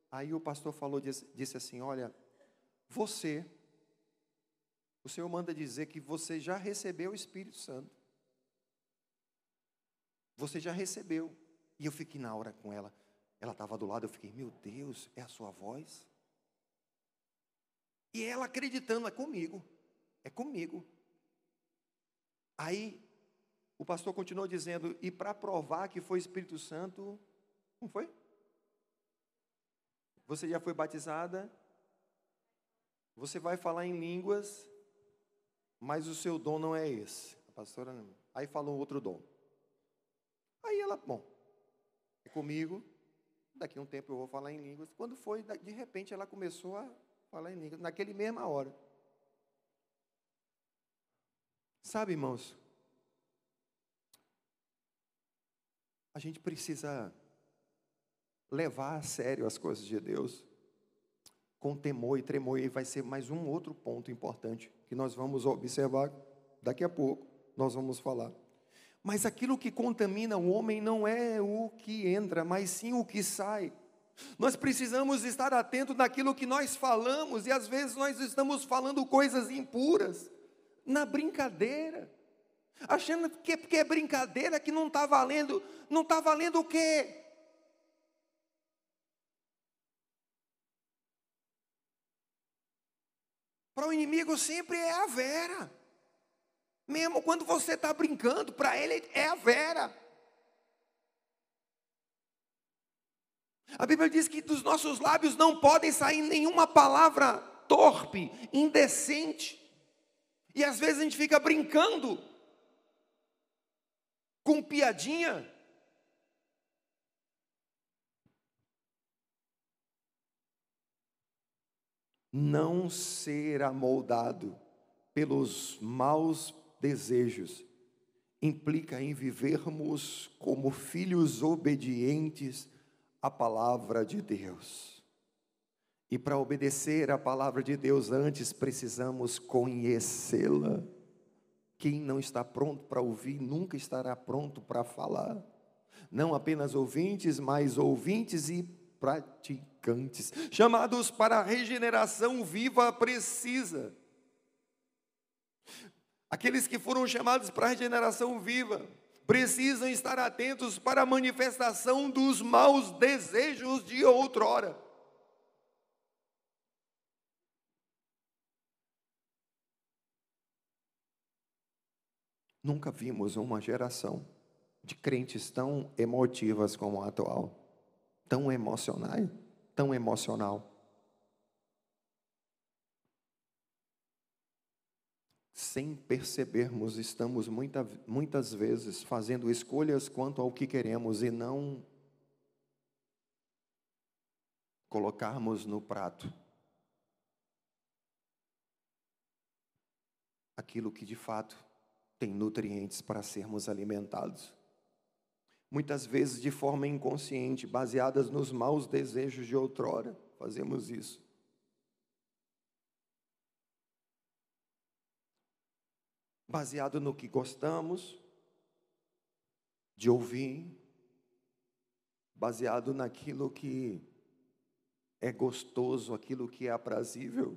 Aí o pastor falou, disse, disse assim: Olha, você, o Senhor manda dizer que você já recebeu o Espírito Santo. Você já recebeu. E eu fiquei na hora com ela. Ela estava do lado, eu fiquei, meu Deus, é a sua voz? E ela acreditando, é comigo, é comigo. Aí o pastor continuou dizendo, e para provar que foi Espírito Santo, não foi? Você já foi batizada? Você vai falar em línguas, mas o seu dom não é esse. A pastora. Aí falou outro dom. Aí ela, bom, é comigo, daqui a um tempo eu vou falar em línguas. Quando foi, de repente ela começou a falar em línguas, naquele mesma hora. Sabe, irmãos, a gente precisa levar a sério as coisas de Deus com temor e tremor, e vai ser mais um outro ponto importante que nós vamos observar daqui a pouco, nós vamos falar. Mas aquilo que contamina o homem não é o que entra, mas sim o que sai. Nós precisamos estar atentos naquilo que nós falamos, e às vezes nós estamos falando coisas impuras, na brincadeira, achando que porque é brincadeira que não está valendo, não está valendo o quê? Para o inimigo sempre é a vera. Mesmo quando você está brincando, para ele é a vera. A Bíblia diz que dos nossos lábios não podem sair nenhuma palavra torpe, indecente. E às vezes a gente fica brincando com piadinha. Não ser amoldado pelos maus desejos implica em vivermos como filhos obedientes à palavra de Deus. E para obedecer à palavra de Deus, antes precisamos conhecê-la. Quem não está pronto para ouvir, nunca estará pronto para falar. Não apenas ouvintes, mas ouvintes e praticantes, chamados para a regeneração viva precisa. Aqueles que foram chamados para a regeneração viva precisam estar atentos para a manifestação dos maus desejos de outrora. Nunca vimos uma geração de crentes tão emotivas como a atual, tão emocional, tão emocional. Sem percebermos, estamos muita, muitas vezes fazendo escolhas quanto ao que queremos e não colocarmos no prato aquilo que de fato tem nutrientes para sermos alimentados. Muitas vezes de forma inconsciente, baseadas nos maus desejos de outrora, fazemos isso. Baseado no que gostamos de ouvir, baseado naquilo que é gostoso, aquilo que é aprazível.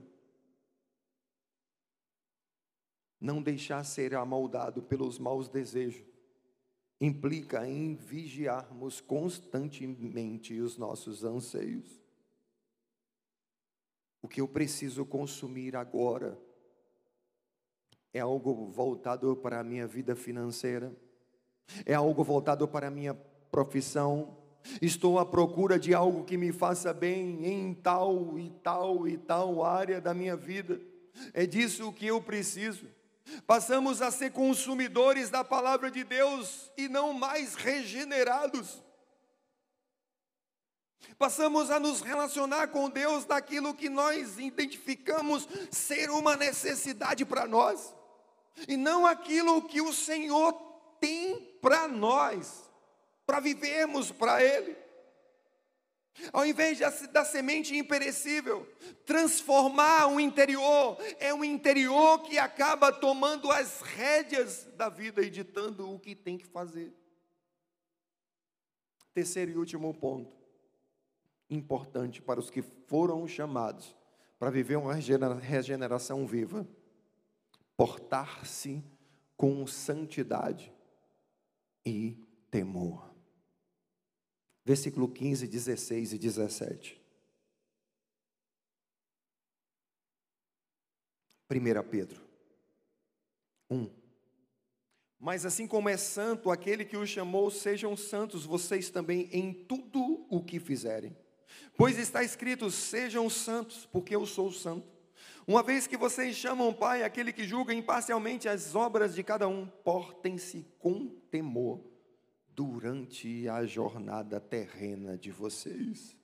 Não deixar ser amoldado pelos maus desejos implica em vigiarmos constantemente os nossos anseios. O que eu preciso consumir agora é algo voltado para a minha vida financeira, é algo voltado para a minha profissão. Estou à procura de algo que me faça bem em tal e tal e tal área da minha vida. É disso que eu preciso. Passamos a ser consumidores da palavra de Deus e não mais regenerados. Passamos a nos relacionar com Deus naquilo que nós identificamos ser uma necessidade para nós e não aquilo que o Senhor tem para nós, para vivermos para Ele. Ao invés da semente imperecível, transformar o interior, é o interior que acaba tomando as rédeas da vida e ditando o que tem que fazer. Terceiro e último ponto, importante para os que foram chamados para viver uma regeneração viva portar-se com santidade e temor. Versículo 15, 16 e 17. 1 Pedro 1. Mas assim como é santo aquele que o chamou, sejam santos vocês também em tudo o que fizerem. Pois está escrito: sejam santos, porque eu sou santo. Uma vez que vocês chamam Pai aquele que julga imparcialmente as obras de cada um, portem-se com temor durante a jornada terrena de vocês.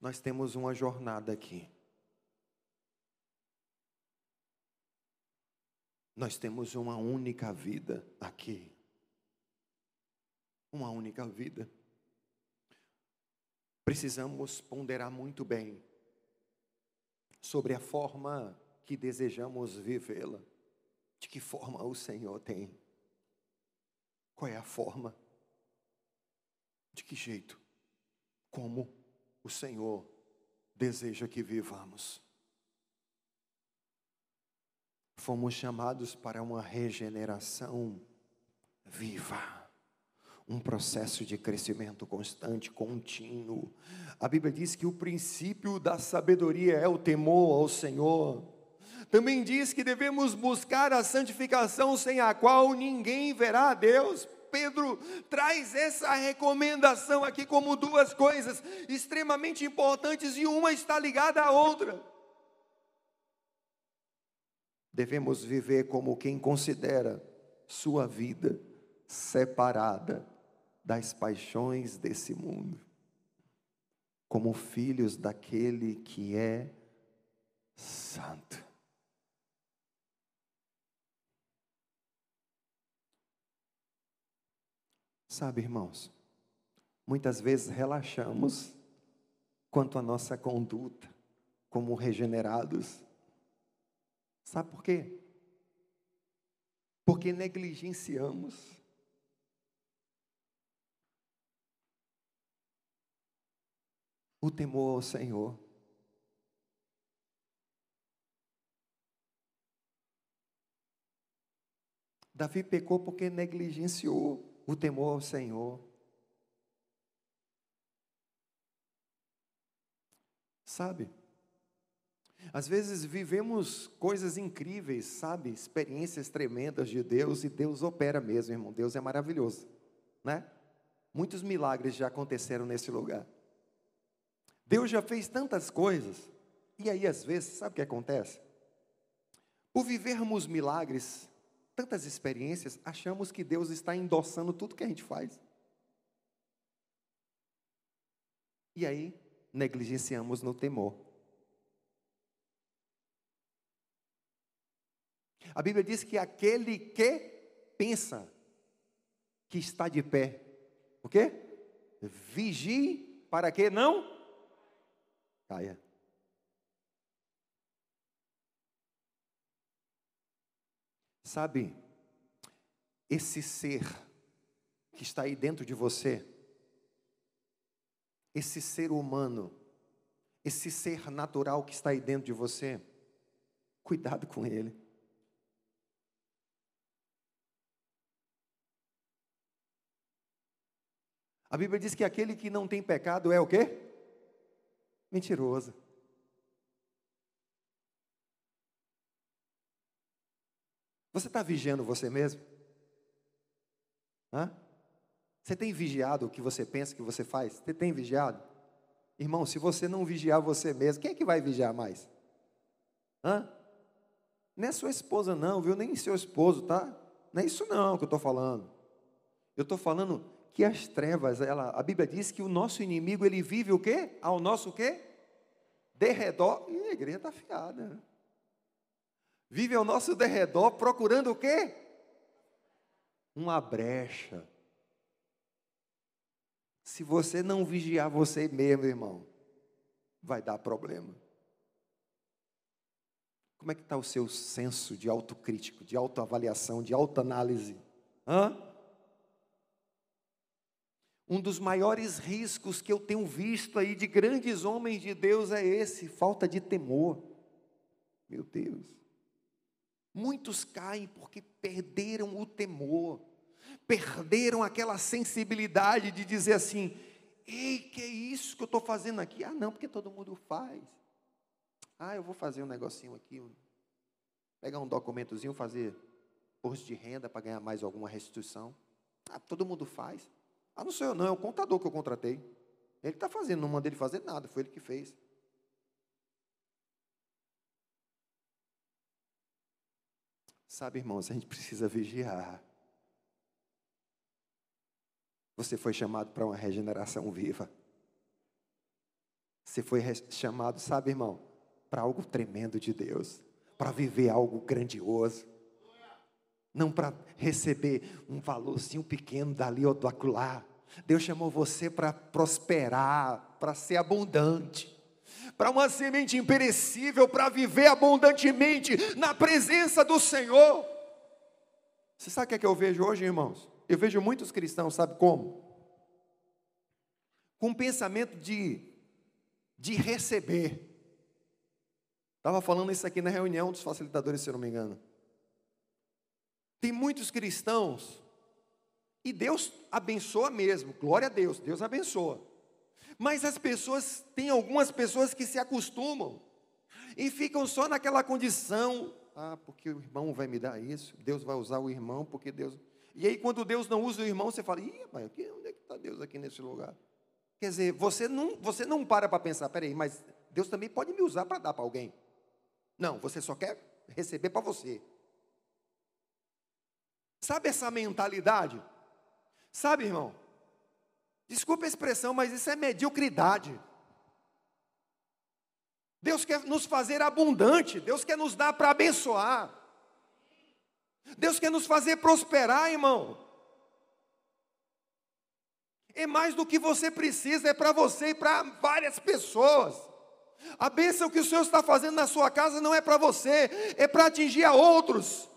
Nós temos uma jornada aqui. Nós temos uma única vida aqui. Uma única vida. Precisamos ponderar muito bem sobre a forma que desejamos vivê-la. De que forma o Senhor tem? Qual é a forma? De que jeito? Como o Senhor deseja que vivamos? Fomos chamados para uma regeneração viva um processo de crescimento constante, contínuo. A Bíblia diz que o princípio da sabedoria é o temor ao Senhor. Também diz que devemos buscar a santificação sem a qual ninguém verá a Deus. Pedro traz essa recomendação aqui como duas coisas extremamente importantes e uma está ligada à outra. Devemos viver como quem considera sua vida separada das paixões desse mundo, como filhos daquele que é santo. Sabe, irmãos, muitas vezes relaxamos quanto à nossa conduta como regenerados. Sabe por quê? Porque negligenciamos o temor ao Senhor. Davi pecou porque negligenciou o temor ao Senhor. Sabe? Às vezes vivemos coisas incríveis, sabe? Experiências tremendas de Deus e Deus opera mesmo, irmão. Deus é maravilhoso, né? Muitos milagres já aconteceram nesse lugar. Deus já fez tantas coisas, e aí às vezes, sabe o que acontece? Por vivermos milagres, tantas experiências, achamos que Deus está endossando tudo que a gente faz. E aí, negligenciamos no temor. A Bíblia diz que aquele que pensa que está de pé, o quê? Vigie para que não caia. Sabe, esse ser que está aí dentro de você, esse ser humano, esse ser natural que está aí dentro de você, cuidado com ele. A Bíblia diz que aquele que não tem pecado é o quê? Mentiroso. Você está vigiando você mesmo? Hã? Você tem vigiado o que você pensa que você faz? Você tem vigiado? Irmão, se você não vigiar você mesmo, quem é que vai vigiar mais? Hã? Nem é sua esposa não, viu? Nem seu esposo, tá? Não é isso não que eu estou falando. Eu estou falando que as trevas, ela, a Bíblia diz que o nosso inimigo, ele vive o quê? Ao nosso quê? Derredor. E a igreja está fiada. Né? Vive ao nosso derredor procurando o quê? Uma brecha. Se você não vigiar você mesmo, irmão, vai dar problema. Como é que está o seu senso de autocrítico, de autoavaliação, de autoanálise? Hã? Um dos maiores riscos que eu tenho visto aí de grandes homens de Deus é esse, falta de temor. Meu Deus. Muitos caem porque perderam o temor. perderam aquela sensibilidade de dizer assim: ei, que é isso que eu estou fazendo aqui? Ah, não, porque todo mundo faz. Ah, eu vou fazer um negocinho aqui, pegar um documentozinho, fazer imposto de renda para ganhar mais alguma restituição. Ah, todo mundo faz. Ah, não sou eu, não, é o contador que eu contratei. Ele está fazendo, não mandei ele fazer nada, foi ele que fez. Sabe, irmãos, a gente precisa vigiar. Você foi chamado para uma regeneração viva. Você foi chamado, sabe, irmão, para algo tremendo de Deus, para viver algo grandioso não para receber um valorzinho pequeno dali ou do acolá. Deus chamou você para prosperar, para ser abundante, para uma semente imperecível, para viver abundantemente na presença do Senhor. Você sabe o que, é que eu vejo hoje, irmãos? Eu vejo muitos cristãos, sabe como? Com um pensamento de, de receber. Estava falando isso aqui na reunião dos facilitadores, se eu não me engano. Tem muitos cristãos, e Deus abençoa mesmo, glória a Deus, Deus abençoa. Mas as pessoas, tem algumas pessoas que se acostumam e ficam só naquela condição, ah, porque o irmão vai me dar isso, Deus vai usar o irmão, porque Deus. E aí, quando Deus não usa o irmão, você fala, ih, mas onde é que está Deus aqui nesse lugar? Quer dizer, você não, você não para para pensar, peraí, mas Deus também pode me usar para dar para alguém. Não, você só quer receber para você. Sabe essa mentalidade? Sabe, irmão? Desculpa a expressão, mas isso é mediocridade. Deus quer nos fazer abundante, Deus quer nos dar para abençoar. Deus quer nos fazer prosperar, irmão. É mais do que você precisa, é para você e para várias pessoas. A bênção que o Senhor está fazendo na sua casa não é para você, é para atingir a outros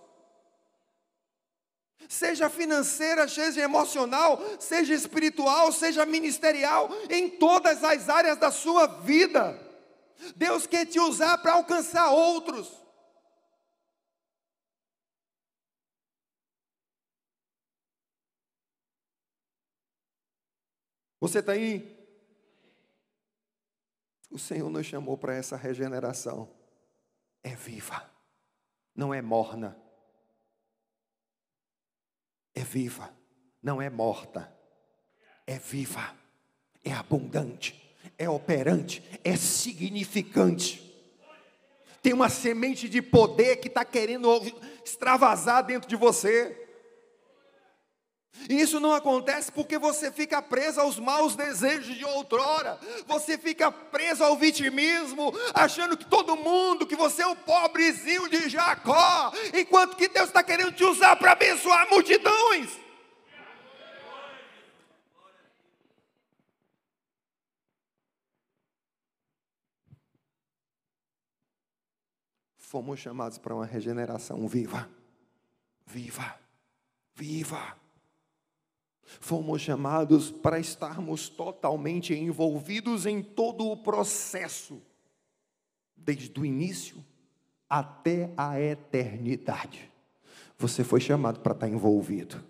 seja financeira, seja emocional, seja espiritual, seja ministerial, em todas as áreas da sua vida. Deus quer te usar para alcançar outros. Você está aí? O Senhor nos chamou para essa regeneração. É viva, não é morna é viva, não é morta, é viva, é abundante, é operante, é significante. Tem uma semente de poder que está querendo extravasar dentro de você. E isso não acontece porque você fica preso aos maus desejos de outrora, você fica preso ao vitimismo, achando que todo mundo, que você é o pobrezinho de Jacó, enquanto que Deus está querendo te usar para abençoar multidões. Fomos chamados para uma regeneração viva, viva, viva. Fomos chamados para estarmos totalmente envolvidos em todo o processo, desde o início até a eternidade. Você foi chamado para estar envolvido.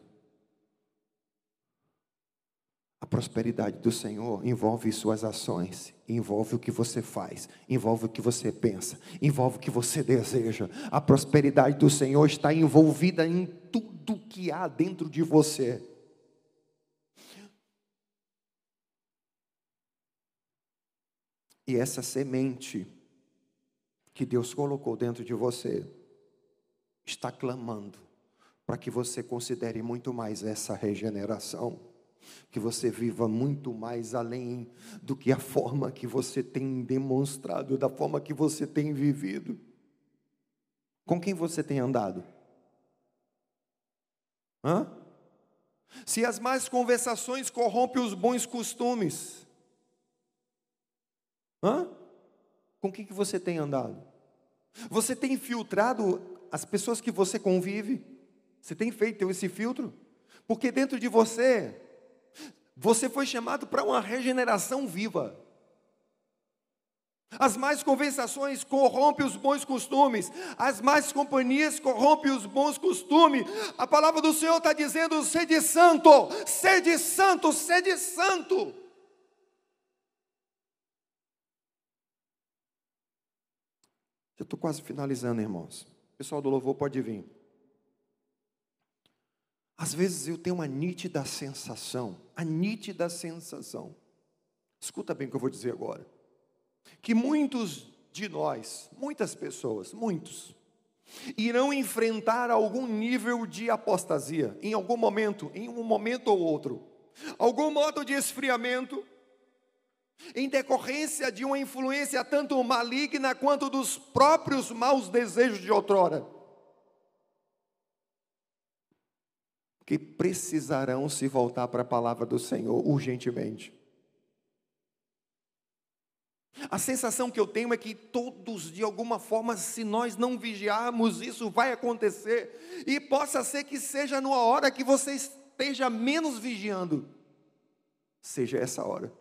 A prosperidade do Senhor envolve suas ações, envolve o que você faz, envolve o que você pensa, envolve o que você deseja. A prosperidade do Senhor está envolvida em tudo que há dentro de você. E essa semente que Deus colocou dentro de você está clamando para que você considere muito mais essa regeneração, que você viva muito mais além do que a forma que você tem demonstrado, da forma que você tem vivido. Com quem você tem andado? Hã? Se as más conversações corrompem os bons costumes, Hã? Com quem que você tem andado? Você tem filtrado as pessoas que você convive? Você tem feito esse filtro? Porque dentro de você, você foi chamado para uma regeneração viva. As más conversações corrompem os bons costumes. As más companhias corrompem os bons costumes. A palavra do Senhor está dizendo: sede santo, sede santo, sede santo. Já estou quase finalizando, irmãos. O pessoal do louvor pode vir. Às vezes eu tenho uma nítida sensação, a nítida sensação. Escuta bem o que eu vou dizer agora que muitos de nós, muitas pessoas, muitos, irão enfrentar algum nível de apostasia em algum momento, em um momento ou outro, algum modo de esfriamento, em decorrência de uma influência tanto maligna quanto dos próprios maus desejos de outrora. Que precisarão se voltar para a palavra do Senhor urgentemente. A sensação que eu tenho é que todos, de alguma forma, se nós não vigiarmos, isso vai acontecer. E possa ser que seja numa hora que você esteja menos vigiando, seja essa hora.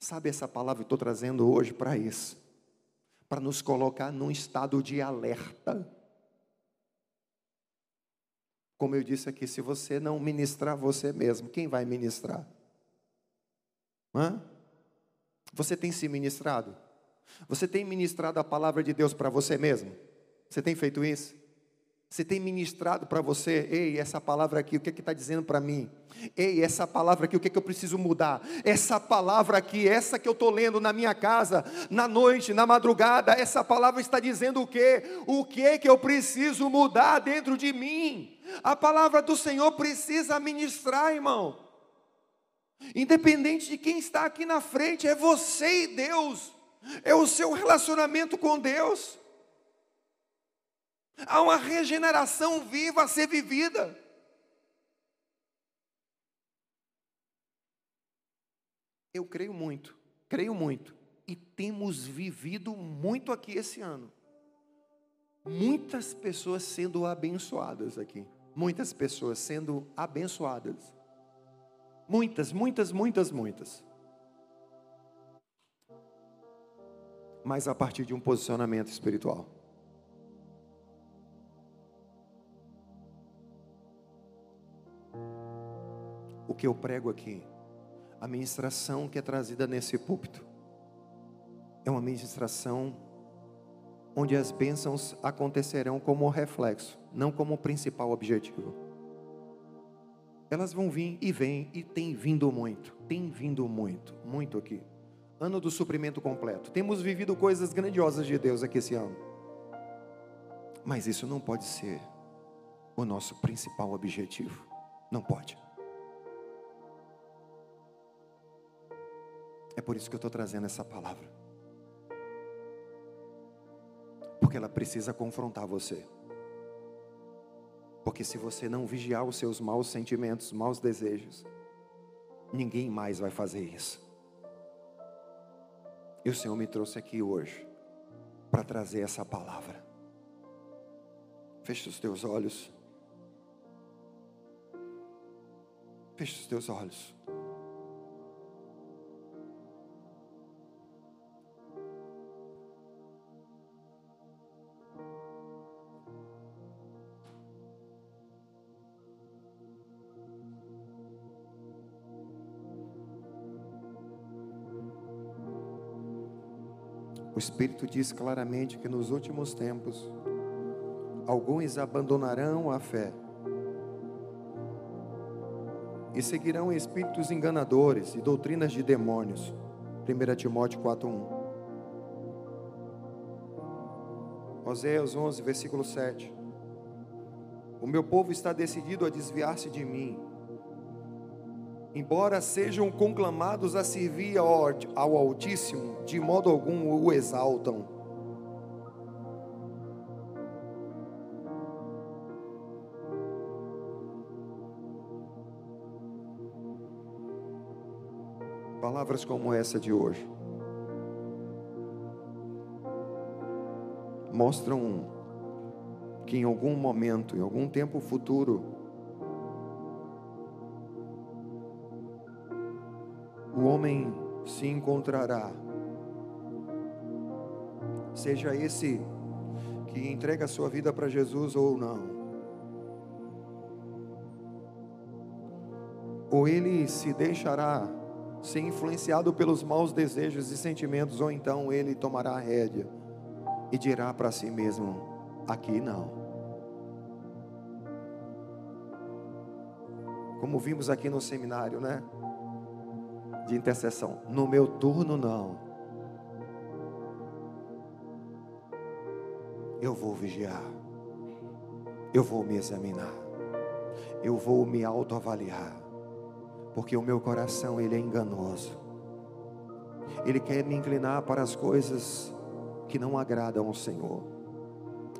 Sabe essa palavra eu estou trazendo hoje para isso? Para nos colocar num estado de alerta. Como eu disse aqui, se você não ministrar você mesmo, quem vai ministrar? Hã? Você tem se ministrado? Você tem ministrado a palavra de Deus para você mesmo? Você tem feito isso? Você tem ministrado para você, ei, essa palavra aqui, o que é está dizendo para mim? Ei, essa palavra aqui, o que, é que eu preciso mudar? Essa palavra aqui, essa que eu estou lendo na minha casa, na noite, na madrugada, essa palavra está dizendo o quê? O que é que eu preciso mudar dentro de mim? A palavra do Senhor precisa ministrar, irmão. Independente de quem está aqui na frente, é você e Deus, é o seu relacionamento com Deus. Há uma regeneração viva a ser vivida. Eu creio muito, creio muito, e temos vivido muito aqui esse ano. Muitas pessoas sendo abençoadas aqui, muitas pessoas sendo abençoadas. Muitas, muitas, muitas, muitas. Mas a partir de um posicionamento espiritual. Que eu prego aqui, a ministração que é trazida nesse púlpito, é uma ministração onde as bênçãos acontecerão como reflexo, não como principal objetivo. Elas vão vir e vêm e tem vindo muito, tem vindo muito, muito aqui. Ano do suprimento completo. Temos vivido coisas grandiosas de Deus aqui esse ano. Mas isso não pode ser o nosso principal objetivo. Não pode. É por isso que eu estou trazendo essa palavra. Porque ela precisa confrontar você. Porque se você não vigiar os seus maus sentimentos, maus desejos, ninguém mais vai fazer isso. E o Senhor me trouxe aqui hoje para trazer essa palavra. Feche os teus olhos. Feche os teus olhos. Espírito diz claramente que nos últimos tempos, alguns abandonarão a fé e seguirão espíritos enganadores e doutrinas de demônios. 1 Timóteo 4:1. Oséias 11, versículo 7. O meu povo está decidido a desviar-se de mim embora sejam conclamados a servir ao Altíssimo, de modo algum o exaltam. Palavras como essa de hoje mostram que em algum momento, em algum tempo futuro, homem se encontrará seja esse que entrega a sua vida para Jesus ou não. Ou ele se deixará ser influenciado pelos maus desejos e sentimentos, ou então ele tomará a rédea e dirá para si mesmo: aqui não. Como vimos aqui no seminário, né? De intercessão. No meu turno, não. Eu vou vigiar. Eu vou me examinar. Eu vou me autoavaliar. Porque o meu coração, ele é enganoso. Ele quer me inclinar para as coisas que não agradam ao Senhor.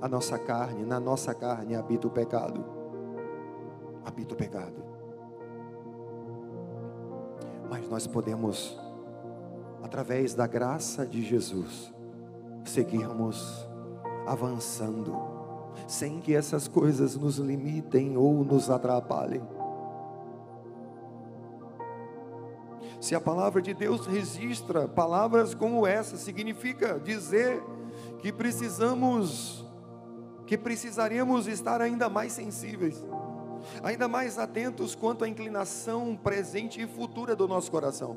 A nossa carne, na nossa carne habita o pecado. Habita o pecado mas nós podemos, através da graça de Jesus, seguirmos avançando, sem que essas coisas nos limitem ou nos atrapalhem. Se a palavra de Deus registra palavras como essa, significa dizer que precisamos, que precisaremos estar ainda mais sensíveis ainda mais atentos quanto à inclinação presente e futura do nosso coração.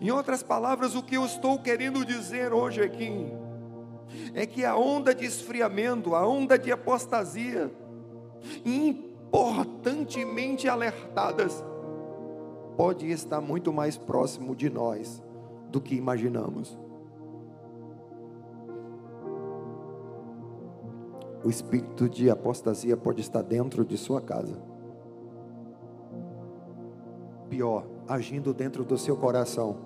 Em outras palavras, o que eu estou querendo dizer hoje aqui é que a onda de esfriamento, a onda de apostasia, importantemente alertadas, pode estar muito mais próximo de nós do que imaginamos. O espírito de apostasia pode estar dentro de sua casa. Pior, agindo dentro do seu coração,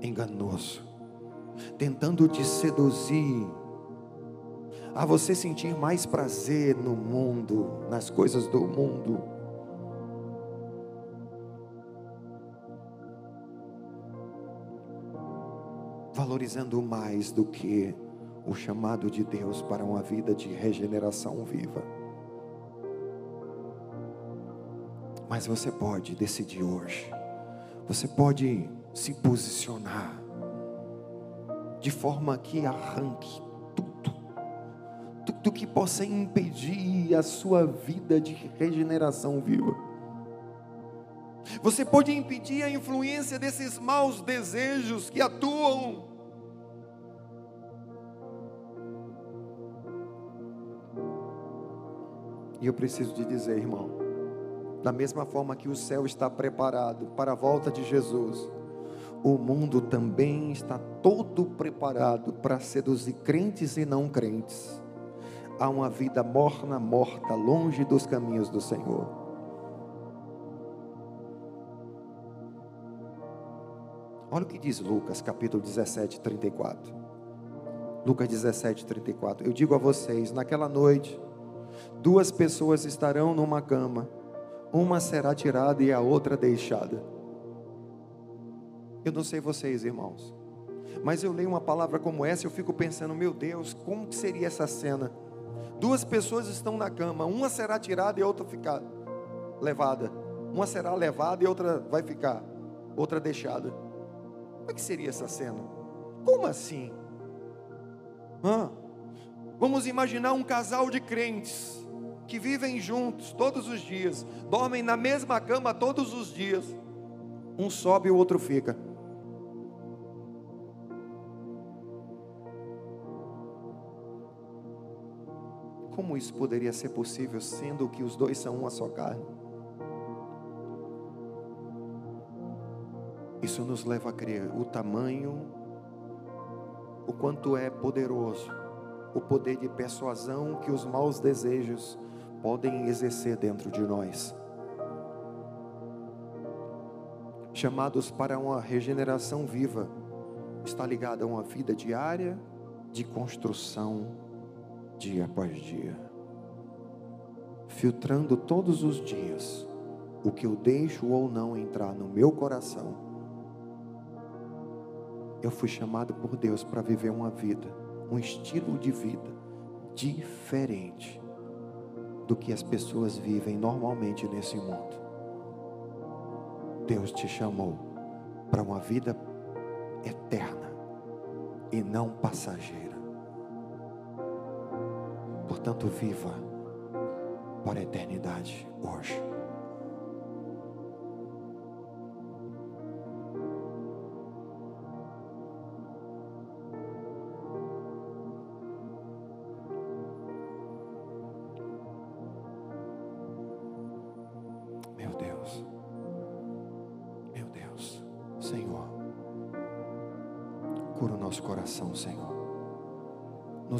enganoso, tentando te seduzir, a você sentir mais prazer no mundo, nas coisas do mundo. Valorizando mais do que o chamado de Deus para uma vida de regeneração viva. Mas você pode decidir hoje, você pode se posicionar de forma que arranque tudo, tudo que possa impedir a sua vida de regeneração viva. Você pode impedir a influência desses maus desejos que atuam E eu preciso te dizer, irmão, da mesma forma que o céu está preparado para a volta de Jesus, o mundo também está todo preparado para seduzir crentes e não crentes a uma vida morna, morta, longe dos caminhos do Senhor. Olha o que diz Lucas, capítulo 17, 34. Lucas 17, 34. Eu digo a vocês: naquela noite, Duas pessoas estarão numa cama, uma será tirada e a outra deixada. Eu não sei vocês, irmãos, mas eu leio uma palavra como essa e eu fico pensando, meu Deus, como que seria essa cena? Duas pessoas estão na cama, uma será tirada e a outra ficar levada. Uma será levada e outra vai ficar, outra deixada. Como é que seria essa cena? Como assim? Hã? Vamos imaginar um casal de crentes que vivem juntos todos os dias, dormem na mesma cama todos os dias, um sobe e o outro fica. Como isso poderia ser possível, sendo que os dois são uma só carne? Isso nos leva a crer o tamanho, o quanto é poderoso, o poder de persuasão que os maus desejos podem exercer dentro de nós. Chamados para uma regeneração viva, está ligada a uma vida diária de construção, dia após dia, filtrando todos os dias o que eu deixo ou não entrar no meu coração. Eu fui chamado por Deus para viver uma vida, um estilo de vida diferente do que as pessoas vivem normalmente nesse mundo. Deus te chamou para uma vida eterna, e não passageira. Portanto, viva para a eternidade hoje.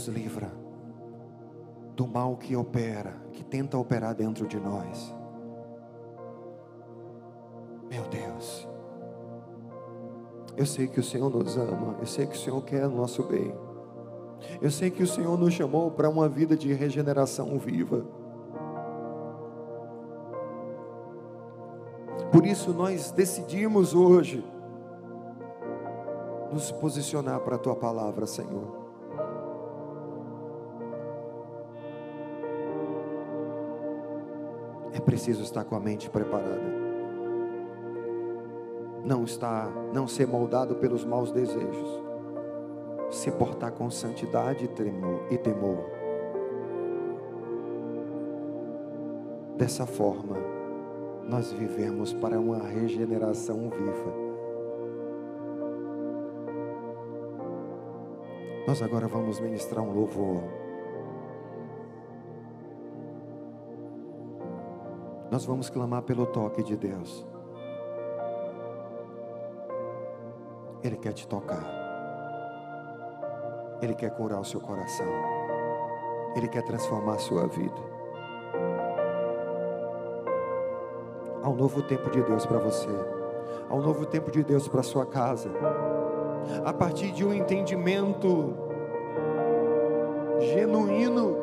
Nos livra do mal que opera, que tenta operar dentro de nós. Meu Deus, eu sei que o Senhor nos ama, eu sei que o Senhor quer o nosso bem, eu sei que o Senhor nos chamou para uma vida de regeneração viva. Por isso nós decidimos hoje nos posicionar para a tua palavra, Senhor. Preciso estar com a mente preparada. Não estar, não ser moldado pelos maus desejos. Se portar com santidade e temor, e temor. Dessa forma, nós vivemos para uma regeneração viva. Nós agora vamos ministrar um louvor. Nós vamos clamar pelo toque de Deus. Ele quer te tocar. Ele quer curar o seu coração. Ele quer transformar a sua vida. Há um novo tempo de Deus para você. Há um novo tempo de Deus para sua casa. A partir de um entendimento genuíno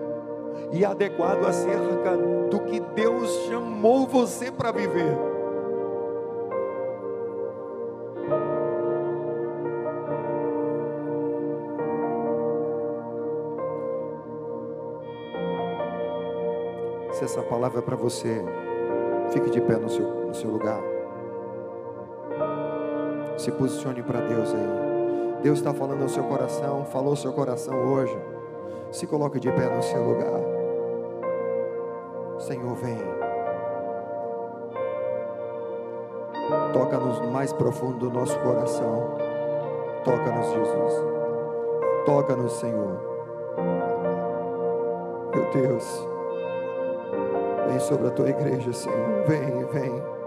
e adequado acerca do que Deus chamou você para viver. Se essa palavra é para você, fique de pé no seu, no seu lugar. Se posicione para Deus aí. Deus está falando ao seu coração, falou ao seu coração hoje. Se coloque de pé no seu lugar. Senhor, vem. Toca-nos no mais profundo do nosso coração. Toca-nos, Jesus. Toca-nos, Senhor. Meu Deus. Vem sobre a tua igreja, Senhor. Vem, vem.